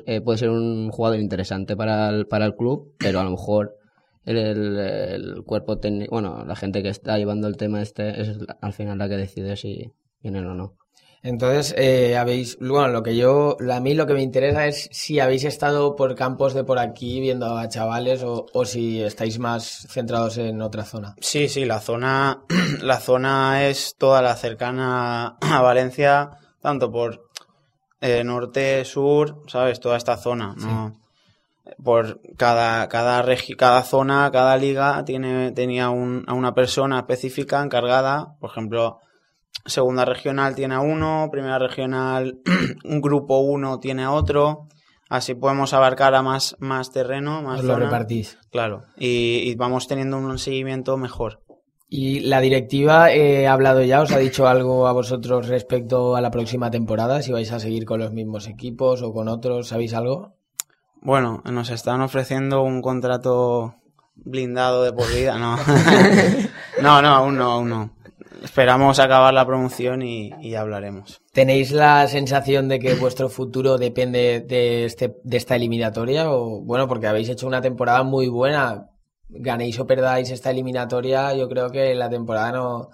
eh, puede ser un jugador interesante para el, club, pero a lo mejor el, cuerpo técnico, bueno, la gente que está llevando el tema este es al final la que decide si vienen o no. Entonces, eh, habéis, bueno, lo que yo, a mí lo que me interesa es si habéis estado por campos de por aquí viendo a chavales o, o si estáis más centrados en otra zona. Sí, sí, la zona, la zona es toda la cercana a Valencia, tanto por eh, norte, sur, ¿sabes? Toda esta zona, ¿no? Por cada, cada, regi- cada zona, cada liga tiene, tenía un- a una persona específica encargada, por ejemplo, segunda regional tiene a uno, primera regional, un grupo uno tiene a otro, así podemos abarcar a más, más terreno, más Os lo repartís. Claro, y, y vamos teniendo un seguimiento mejor. ¿Y la directiva eh, ha hablado ya? ¿Os ha dicho algo a vosotros respecto a la próxima temporada? Si vais a seguir con los mismos equipos o con otros, ¿sabéis algo? Bueno, nos están ofreciendo un contrato blindado de por vida, no. no, no, aún no, aún no. Esperamos acabar la promoción y, hablaremos. ¿Tenéis la sensación de que vuestro futuro depende de, este, de esta eliminatoria? O, bueno, porque habéis hecho una temporada muy buena. Ganéis o perdáis esta eliminatoria, yo creo que la temporada no,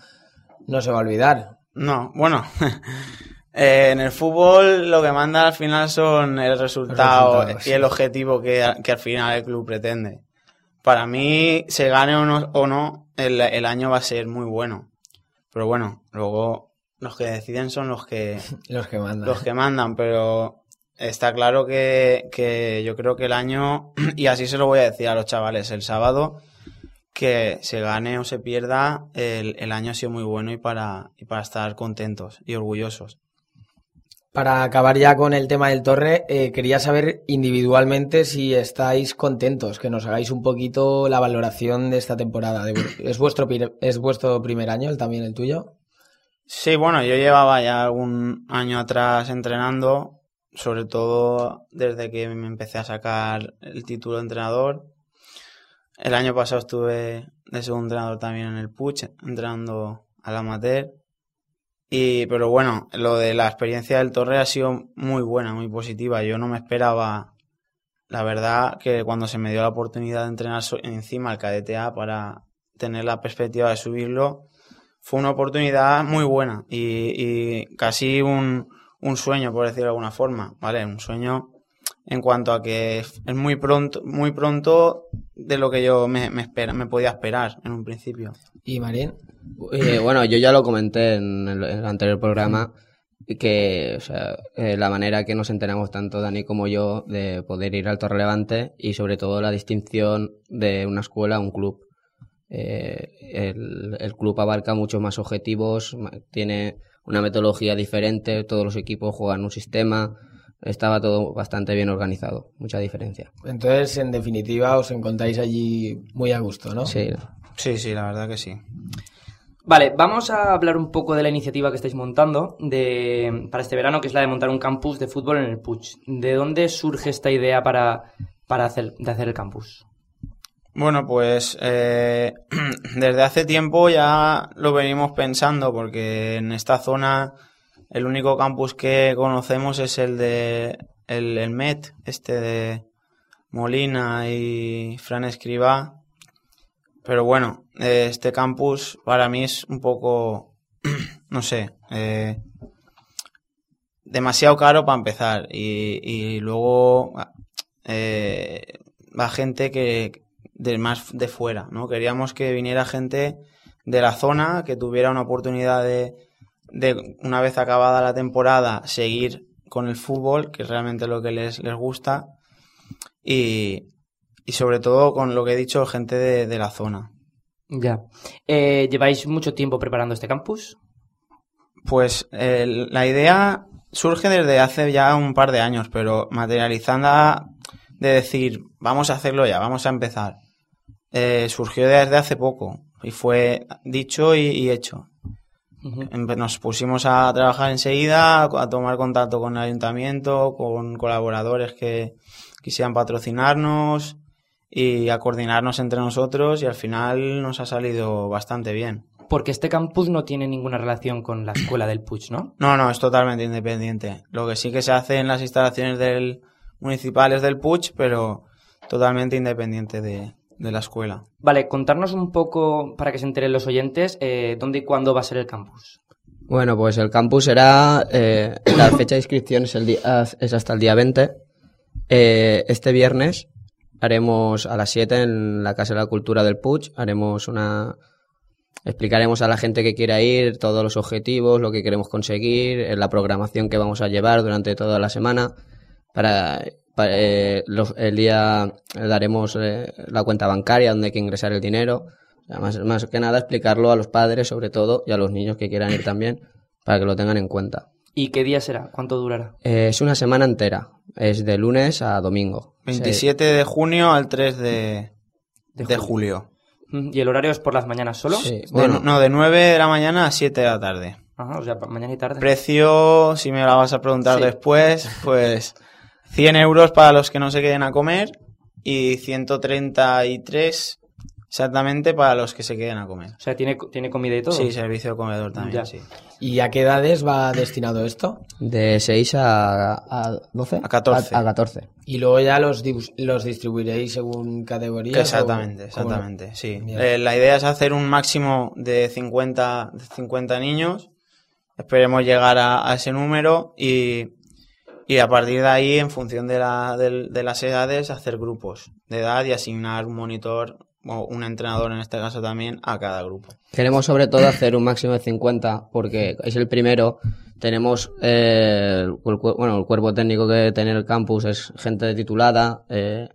no se va a olvidar. No, bueno. eh, en el fútbol lo que manda al final son el resultado y el objetivo que, que al final el club pretende. Para mí, se gane o no, o no el, el año va a ser muy bueno. Pero bueno, luego los que deciden son los que, Los que mandan. los que mandan, pero está claro que, que yo creo que el año, y así se lo voy a decir a los chavales, el sábado, que se gane o se pierda, el, el año ha sido muy bueno y para, y para estar contentos y orgullosos. Para acabar ya con el tema del Torre, eh, quería saber individualmente si estáis contentos, que nos hagáis un poquito la valoración de esta temporada. ¿Es vuestro, ¿Es vuestro primer año, el, también el tuyo? Sí, bueno, yo llevaba ya algún año atrás entrenando, sobre todo desde que me empecé a sacar el título de entrenador. El año pasado estuve de segundo entrenador también en el Puch, entrenando al amateur. Y, pero bueno, lo de la experiencia del Torre ha sido muy buena, muy positiva. Yo no me esperaba, la verdad, que cuando se me dio la oportunidad de entrenar encima al cadete A para tener la perspectiva de subirlo, fue una oportunidad muy buena y, casi un, un sueño, por decirlo de alguna forma, ¿vale? Un sueño en cuanto a que es es muy pronto, muy pronto de lo que yo me, me, espera, me podía esperar en un principio. ¿Y Marín? Eh, bueno, yo ya lo comenté en el, en el anterior programa que o sea, eh, la manera que nos enteramos tanto Dani como yo de poder ir al Torre Levante y sobre todo la distinción de una escuela a un club. Eh, el, el club abarca muchos más objetivos, ma- tiene una metodología diferente, todos los equipos juegan un sistema, estaba todo bastante bien organizado, mucha diferencia. Entonces, en definitiva, os encontráis allí muy a gusto, ¿no? Sí, Sí, sí, la verdad que sí. Vale, vamos a hablar un poco de la iniciativa que estáis montando para este verano, que es la de montar un campus de fútbol en el Puig. ¿De dónde surge esta idea para, para hacer, de hacer el campus? Bueno, pues eh, desde hace tiempo ya lo venimos pensando porque en esta zona el único campus que conocemos es el de el, el MET, este de Molina y Fran Escribá. Pero bueno, eh, este campus para mí es un poco, no sé, eh, demasiado caro para empezar y, luego eh, va gente que de más de fuera, ¿no? Queríamos que viniera gente de la zona que tuviera una oportunidad de, de una vez acabada la temporada seguir con el fútbol, que es realmente lo que les, les gusta y, y sobre todo con lo que he dicho, gente de, de la zona. Ya. Eh, ¿Lleváis mucho tiempo preparando este campus? Pues eh, la idea surge desde hace ya un par de años, pero materializando de decir, vamos a hacerlo ya, vamos a empezar. Eh, surgió desde hace poco y fue dicho y, y hecho. Empe- Nos pusimos a trabajar enseguida, a tomar contacto con el ayuntamiento, con colaboradores que quisieran patrocinarnos y a coordinarnos entre nosotros y al final nos ha salido bastante bien. Porque este campus no tiene ninguna relación con la escuela del Puig, ¿no? No, no, es totalmente independiente. Lo que sí que se hace en las instalaciones del municipales del Puig, pero totalmente independiente de, de la escuela. Vale, contarnos un poco, para que se enteren los oyentes, eh, dónde y cuándo va a ser el campus. Bueno, pues el campus será. eh, la fecha de inscripción es, el día- es hasta el día 20. Eh, este viernes haremos a las 7 en la Casa de la Cultura del Puig. Haremos una. Explicaremos a la gente que quiera ir todos los objetivos, lo que queremos conseguir, eh, la programación que vamos a llevar durante toda la semana. Para, eh, los- el día daremos eh, la cuenta bancaria donde hay que ingresar el dinero. Más, más que nada explicarlo a los padres, sobre todo, y a los niños que quieran ir también, para que lo tengan en cuenta. ¿Y qué día será? ¿Cuánto durará? Eh, es una semana entera, es de lunes a domingo. 27 de junio al 3 de, de julio. ¿Y el horario es por las mañanas solo? Sí, De- no, de 9 de la mañana a 7 de la tarde. Ajá, o sea, mañana y tarde. Precio, si me la vas a preguntar Sí. después, pues 100 euros para los que no se queden a comer y 133 exactamente para los que se queden a comer. O sea, ¿tiene, tiene comida y todo? Sí, servicio de comedor también, Ya. sí. ¿Y a qué edades va destinado esto? De 6 a, a 12. A 14. A, a 14. Y luego ya los, los distribuiréis según categorías. Exactamente, o- ¿cómo? exactamente, sí. Eh, la idea es hacer un máximo de 50, de 50 niños. Esperemos llegar a, a ese número y, y a partir de ahí, en función de, la, del- de las edades, hacer grupos de edad y asignar un monitor un entrenador, en este caso también, a cada grupo. Queremos sobre todo hacer un máximo de 50 porque es el primero. Tenemos eh, el, bueno, el cuerpo técnico que tiene el campus es gente titulada, eh,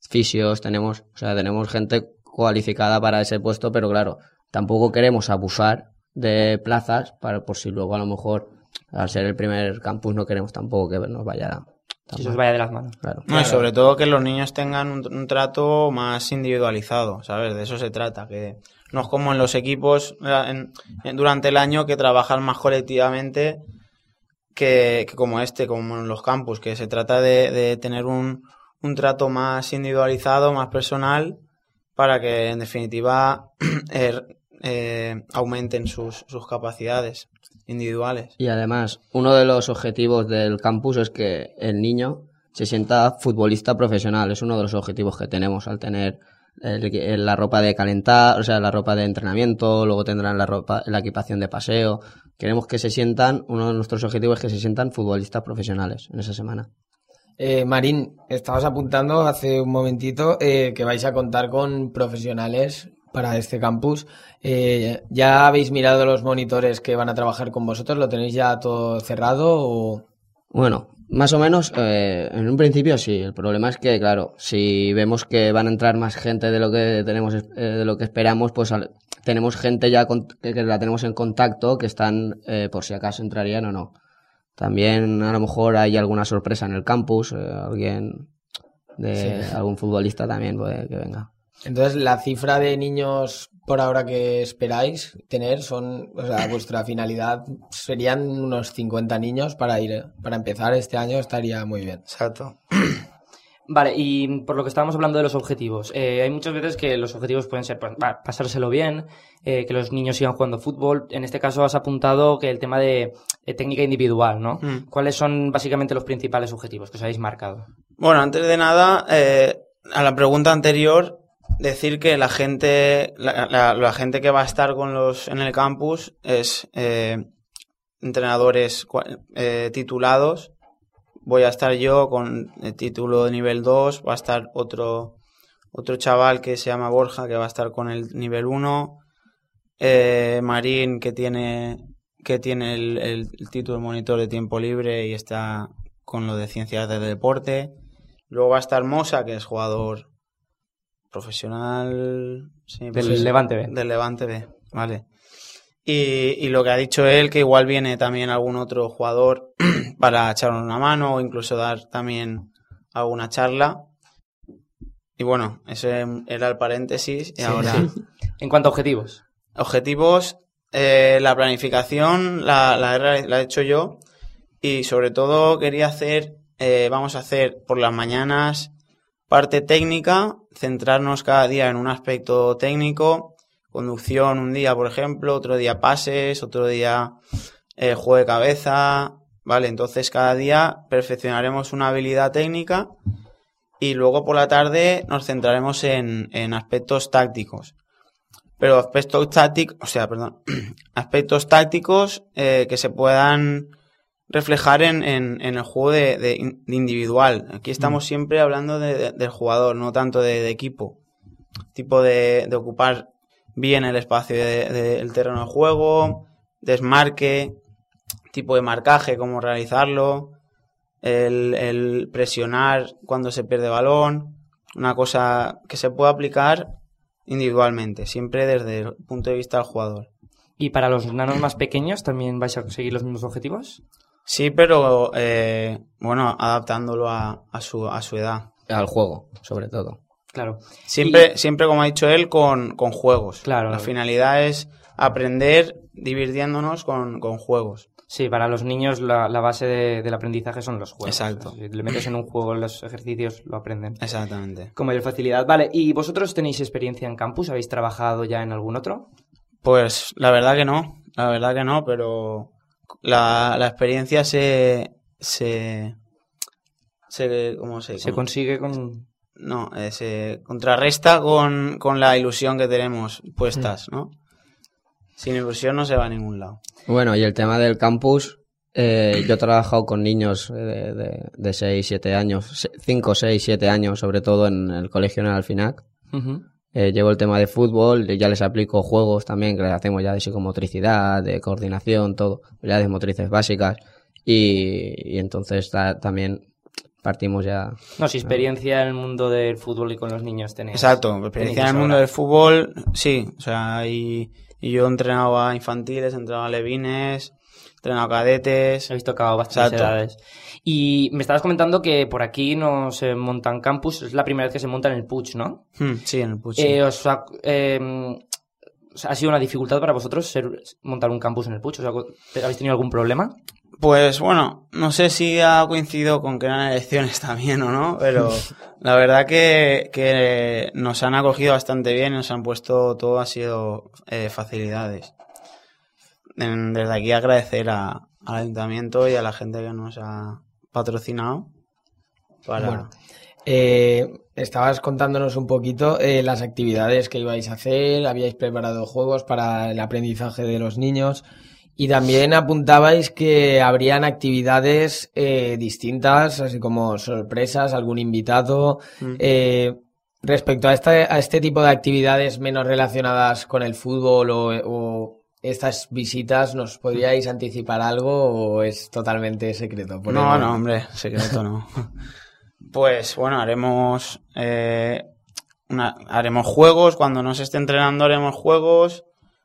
fisios, tenemos, o sea, tenemos gente cualificada para ese puesto, pero claro, tampoco queremos abusar de plazas para por si luego a lo mejor al ser el primer campus no queremos tampoco que nos vaya tan Si se os mal. vaya de las manos. Claro. No, y sobre todo que los niños tengan un, un trato más individualizado, ¿sabes? De eso se trata, que no es como en los equipos eh, en- en- durante el año que trabajan más colectivamente que, que como este, como en los campus, que se trata de, de tener un, un trato más individualizado, más personal, para que en definitiva eh, eh, aumenten sus, sus capacidades individuales. Y además, uno de los objetivos del campus es que el niño se sienta futbolista profesional. Es uno de los objetivos que tenemos al tener el- el- la ropa de calentar, o sea, la ropa de entrenamiento, luego tendrán la ropa, la equipación de paseo. Queremos que se sientan, uno de nuestros objetivos es que se sientan futbolistas profesionales en esa semana. Eh, Marín, estabas apuntando hace un momentito eh, que vais a contar con profesionales para este campus. Eh, ¿Ya habéis mirado los monitores que van a trabajar con vosotros? ¿Lo tenéis ya todo cerrado o...? Bueno, más o menos, eh, en un principio sí. El problema es que, claro, si vemos que van a entrar más gente de lo que tenemos, eh, de lo que esperamos, pues al- tenemos gente ya con- que, que la tenemos en contacto que están eh, por si acaso entrarían o no. También a lo mejor hay alguna sorpresa en el campus, eh, alguien de Sí. algún futbolista también puede que venga. Entonces, la cifra de niños por ahora que esperáis tener son, o sea, vuestra finalidad serían unos 50 niños para ir, para empezar este año estaría muy bien. Exacto. Vale, y por lo que estábamos hablando de los objetivos, eh, hay muchas veces que los objetivos pueden ser pues, pasárselo bien, eh, que los niños sigan jugando fútbol. En este caso has apuntado que el tema de técnica individual, ¿no? Mm. ¿Cuáles son básicamente los principales objetivos que os habéis marcado? Bueno, antes de nada, eh, a la pregunta anterior, decir que la gente, la, gente que va a estar con los en el campus es eh, entrenadores eh, titulados. Voy a estar yo con el título de nivel 2, va a estar otro otro chaval que se llama Borja que va a estar con el nivel 1, eh, Marín que tiene que tiene el, el- el título de monitor de tiempo libre y está con lo de ciencias del deporte. Luego va a estar Mosa, que es jugador profesional sí, Del profesional- Levante B. Del Levante B, vale. Y, y lo que ha dicho él, que igual viene también algún otro jugador para echarnos una mano o incluso dar también alguna charla. Y bueno, ese era el paréntesis. Y Sí, ahora, sí. En cuanto a objetivos. objetivos, eh, la planificación la he hecho yo y sobre todo quería hacer, eh, vamos a hacer por las mañanas parte técnica, centrarnos cada día en un aspecto técnico, conducción un día, por ejemplo, otro día pases, otro día eh, juego de cabeza, ¿vale? Entonces cada día perfeccionaremos una habilidad técnica y luego por la tarde nos centraremos en, en aspectos tácticos. Pero aspectos tácticos, o sea, perdón, aspectos tácticos eh, que se puedan reflejar en, en, en el juego de, de in- de individual. Aquí estamos siempre hablando de- de- del jugador, no tanto de, equipo. Tipo de, ocupar bien el espacio de- de- del terreno de juego, desmarque, tipo de marcaje, cómo realizarlo, el, el presionar cuando se pierde balón, una cosa que se puede aplicar individualmente, siempre desde el punto de vista del jugador. ¿Y para los nanos más pequeños también vais a conseguir los mismos objetivos? Sí, pero eh, bueno, adaptándolo a, a su, a su edad. Al juego, sobre todo. Claro. Siempre, siempre como ha dicho él, con, con juegos. Claro. La finalidad es aprender divirtiéndonos con, con juegos. Sí, para los niños la, la base de- del aprendizaje son los juegos. Exacto. Si le metes en un juego los ejercicios, lo aprenden. Exactamente. Con mayor facilidad. Vale, ¿y vosotros tenéis experiencia en campus? ¿Habéis trabajado ya en algún otro? Pues la verdad que no, la verdad que no, pero la, la experiencia se, se, se, ¿cómo se, Se consigue con... no, eh, se contrarresta con, con la ilusión que tenemos puestas, ¿no? Sin ilusión no se va a ningún lado. Bueno, y el tema del campus, eh, yo he trabajado con niños eh, de, de, de 6, 7 años, 5, 6, 7 años, sobre todo en el colegio en el Alfinac. Eh, llevo el tema de fútbol, ya les aplico juegos también que les hacemos ya de psicomotricidad, de coordinación, todo, ya de motrices básicas. Y, y entonces ta- también partimos ya. No, si experiencia en el mundo del fútbol y con los niños tenéis. Exacto, experiencia en el mundo del fútbol, sí, o sea, y, y yo entrenaba infantiles, entrenaba levines, entrenaba cadetes. Habéis tocado bastantes Exacto. edades. Y me estabas comentando que por aquí no se montan campus, es la primera vez que se monta en el Puig, ¿no? Hmm, sí, en el Puig. Eh, os ha, o sea, ¿Ha sido una dificultad para vosotros ser- montar un campus en el Puig? O sea, ¿te- ¿Habéis tenido algún problema? Pues bueno, no sé si ha coincidido con que eran elecciones también o no, pero la verdad que, que nos han acogido bastante bien, nos han puesto todo, ha sido eh, facilidades. Desde aquí agradecer a- al ayuntamiento y a la gente que nos ha patrocinado para... Bueno, eh, estabas contándonos un poquito eh, las actividades que ibais a hacer, habíais preparado juegos para el aprendizaje de los niños y también apuntabais que habrían actividades eh, distintas, así como sorpresas, algún invitado. Mm. Eh, respecto a este, a este tipo de actividades menos relacionadas con el fútbol o, o estas visitas, ¿nos podríais anticipar algo o es totalmente secreto? por No, no, hombre, secreto no. Pues bueno, haremos eh, una- haremos juegos, cuando no se esté entrenando haremos juegos.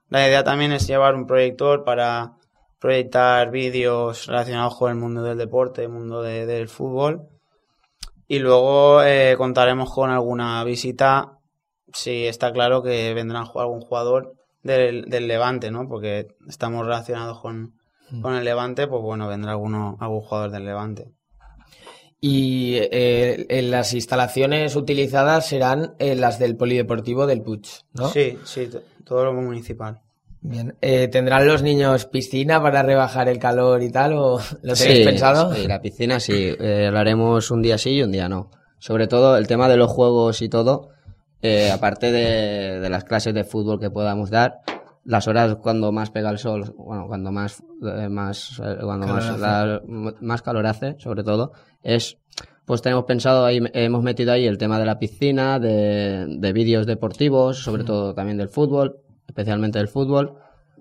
La idea también es llevar un proyector para proyectar vídeos relacionados con el mundo del deporte, el mundo de- del fútbol. Y luego eh, contaremos con alguna visita, si está claro que vendrá algún jugador del, del Levante, ¿no? Porque estamos relacionados con, con el Levante, pues bueno, vendrá alguno, algún jugador del Levante. Y eh, en las instalaciones utilizadas serán eh, las del polideportivo del Puig, ¿no? Sí, sí, todo lo municipal. Bien. Eh, ¿Tendrán los niños piscina para rebajar el calor y tal? ¿O lo tenéis Sí, pensado? sí, la piscina sí, eh, lo haremos un día sí y un día no. Sobre todo el tema de los juegos y todo, eh, aparte de, de las clases de fútbol que podamos dar, las horas cuando más pega el sol, bueno, cuando más, eh, más, eh, cuando Calor más, hace. la- más calor hace, sobre todo, es, pues tenemos pensado ahí, hemos metido ahí el tema de la piscina, de, de vídeos deportivos, sobre todo también del fútbol, especialmente del fútbol.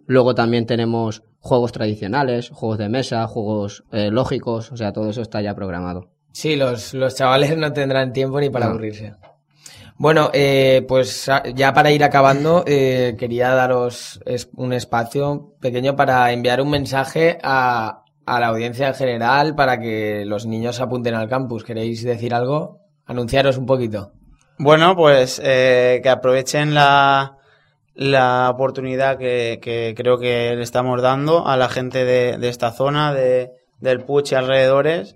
Luego también tenemos juegos tradicionales, juegos de mesa, juegos eh, lógicos, o sea, todo eso está ya programado. Sí, los, los chavales no tendrán tiempo ni para No. aburrirse. Bueno, eh, pues a- ya para ir acabando, eh, quería daros un espacio pequeño para enviar un mensaje a, la audiencia en general para que los niños se apunten al campus. ¿Queréis decir algo? Anunciaros un poquito. Bueno, pues eh, que aprovechen la, oportunidad que, creo que le estamos dando a la gente de, esta zona, de, del Puig y alrededores,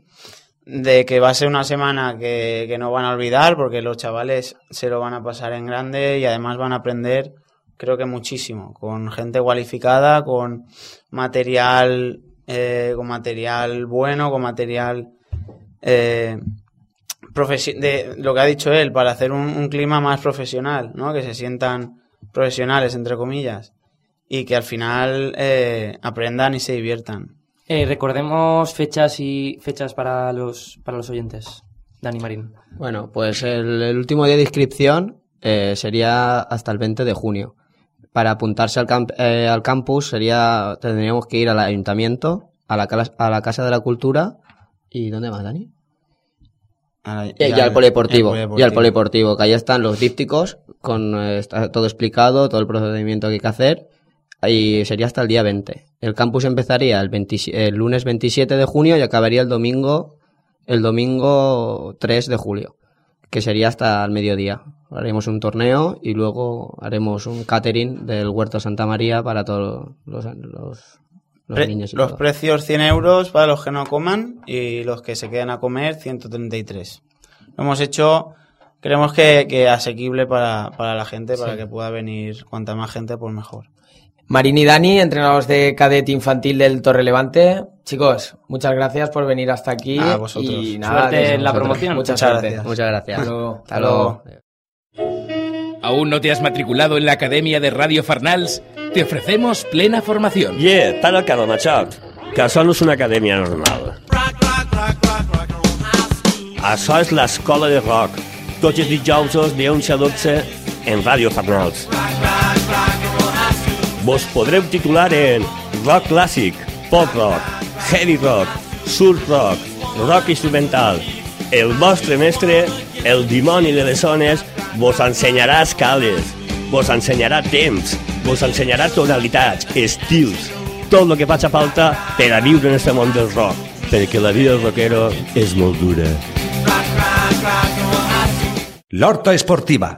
de que va a ser una semana que, que no van a olvidar porque los chavales se lo van a pasar en grande y además van a aprender creo que muchísimo, con gente cualificada, con material, eh, con material bueno, con material eh, de lo que ha dicho él, para hacer un, un clima más profesional, ¿no? Que se sientan profesionales, entre comillas, y que al final eh, aprendan y se diviertan. Eh, recordemos fechas y fechas para los, para los oyentes. Dani Marín. Bueno, pues el, el último día de inscripción eh, sería hasta el 20 de junio. Para apuntarse al, camp- eh, al campus sería tendríamos que ir al ayuntamiento, a la, a la Casa de la Cultura y ¿dónde más, Dani? Ah, Y, y al polideportivo, y al polideportivo, que ahí están los dípticos, con eh, está todo explicado, todo el procedimiento que hay que hacer, y sería hasta el día 20. El campus empezaría el, 27 el lunes 27 de junio y acabaría el domingo, el domingo 3 de julio, que sería hasta el mediodía. Haremos un torneo y luego haremos un catering del Huerto Santa María para todos los, los, los Pre- niños y los todo. precios 100 euros para los que no coman y los que se queden a comer 133. Lo hemos hecho, creemos que, que asequible para, para la gente, para Sí. que pueda venir cuanta más gente, pues mejor. Marín y Dani, entrenadores de cadete infantil del Torre Levante. Chicos, muchas gracias por venir hasta aquí. A vosotros. Y nada, Suerte en la promoción. Mucha Muchas suerte. gracias. Muchas gracias. Hasta luego. Hasta luego. ¿Aún no te has matriculado en la Academia de Radio Farnals? Te ofrecemos plena formación. Yeah, Calamachot, que això no és una acadèmia normal. Això és l'escola de rock, tots els dijousos de 11 a 12 en Ràdio Farnals. Vos podreu titular en rock clàssic, pop rock, heavy rock, surf rock, rock instrumental. El vostre mestre, el dimoni de les zones, vos ensenyarà escales, vos ensenyarà temps, vos ensenyarà tonalitats, estils, tot el que faci falta per a viure en este món del rock, perquè la vida del rockero és molt dura. L'Horta Esportiva.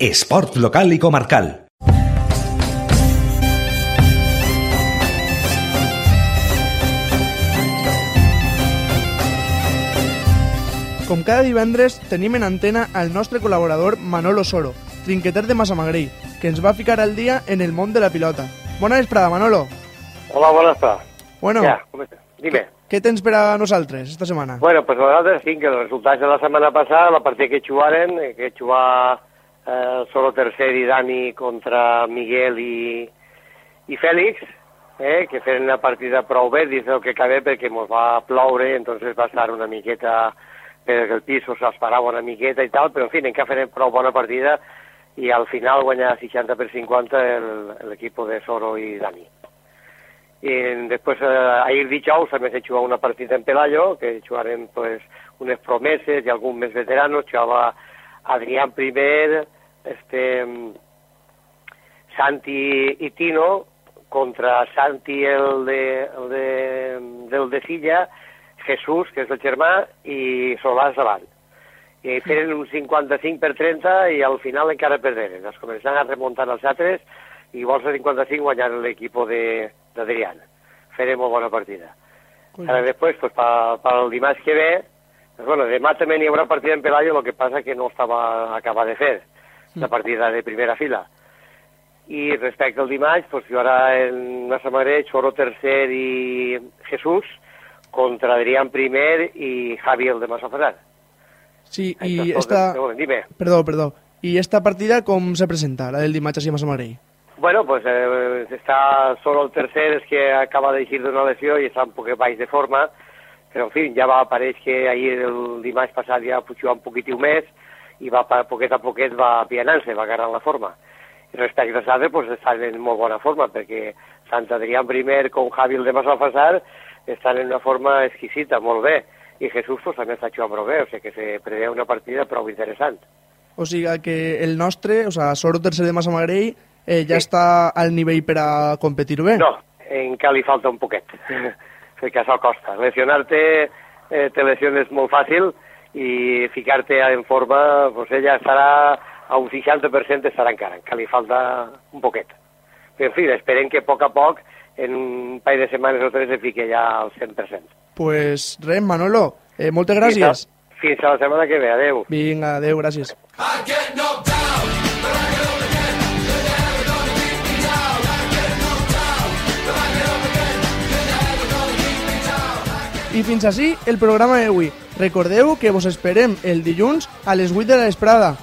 Esport local i comarcal. Com cada divendres, tenim en antena el nostre col·laborador Manolo Soro, trinqueter de Massamagrell, que ens va ficar al dia en el món de la pilota. Bona vesprada, Manolo. Hola, buenas tardes. Bueno, Ya, ¿cómo estás? Dime. què tens per a nosaltres esta setmana? Bueno, pues nosaltres sí que els resultats de la setmana passada, la partida que jugaren, eh, que jugava eh, solo tercer i Dani contra Miguel i, i Fèlix, eh, que feren una partida prou bé dins del que cabe perquè ens va ploure, entonces va estar una miqueta perquè el pis s'esperava una miqueta i tal, però en fi, encara feren prou bona partida i al final guanyar 60 per 50 el- l'equip de Soro i Dani. I després, eh, ahir dijous, també se jugava una partida en Pelayo, que jugaren pues, unes promeses i alguns més veteranos, jugava Adrián Primer, este, Santi i Tino, contra Santi el de, el de, del de Silla, Jesús, que és el germà, i Solàs davant. I feren un 55 per 30 i al final encara perderen. Es començaven a remuntar els altres i vols a 55 guanyar l'equip d'Adrián. Feren molt bona partida. Ara després, pues, pa, pa el dimarts que ve, pues, bueno, demà també n'hi haurà partida en Pelayo, el que passa que no estava acabat de fer, la partida de primera fila. I respecte al dimarts, pues, hi haurà en Massamagrell, Choro tercer i Jesús, contra Adrián primer i Javi el de Massafassar. Sí, i esta... Bueno, Dime. Perdó, perdó. I esta partida com se presenta, la del dimarts a Massamagrell? Bueno, pues eh, está solo el tercer, es que acaba de eixir d'una lesió i està un poc baix de forma, però en fi, ja va aparèixer que ahir el dimarts passat ja pujar un poquitiu més i va pa- poquet a poquet va pianant-se, va agarrant la forma. I respecte als altres, pues estan en molt bona forma, perquè Sant Adrián primer com Javi el de Massalfassar estan en una forma exquisita, molt bé, i Jesús pues, també està jugant prou bé, o sigui que se preveu una partida prou interessant. O sigui que el nostre, o sigui, Soro tercer de Massamagrell, eh, ja està al nivell per a competir bé. No, encara li falta un poquet, perquè això costa. Lesionar-te, eh, te lesiones molt fàcil i ficar-te en forma, pues ella estarà a un 60% estarà encara, que li falta un poquet. Però, en fi, esperem que a poc a poc, en un parell de setmanes o tres, es fique ja al 100%. Pues res, Manolo, eh, moltes gràcies. Fins a la setmana que ve, adeu. Vinga, adeu, gràcies. I fins així el programa d'avui. Recordeu que vos esperem el dilluns a les 8 de la vesprada.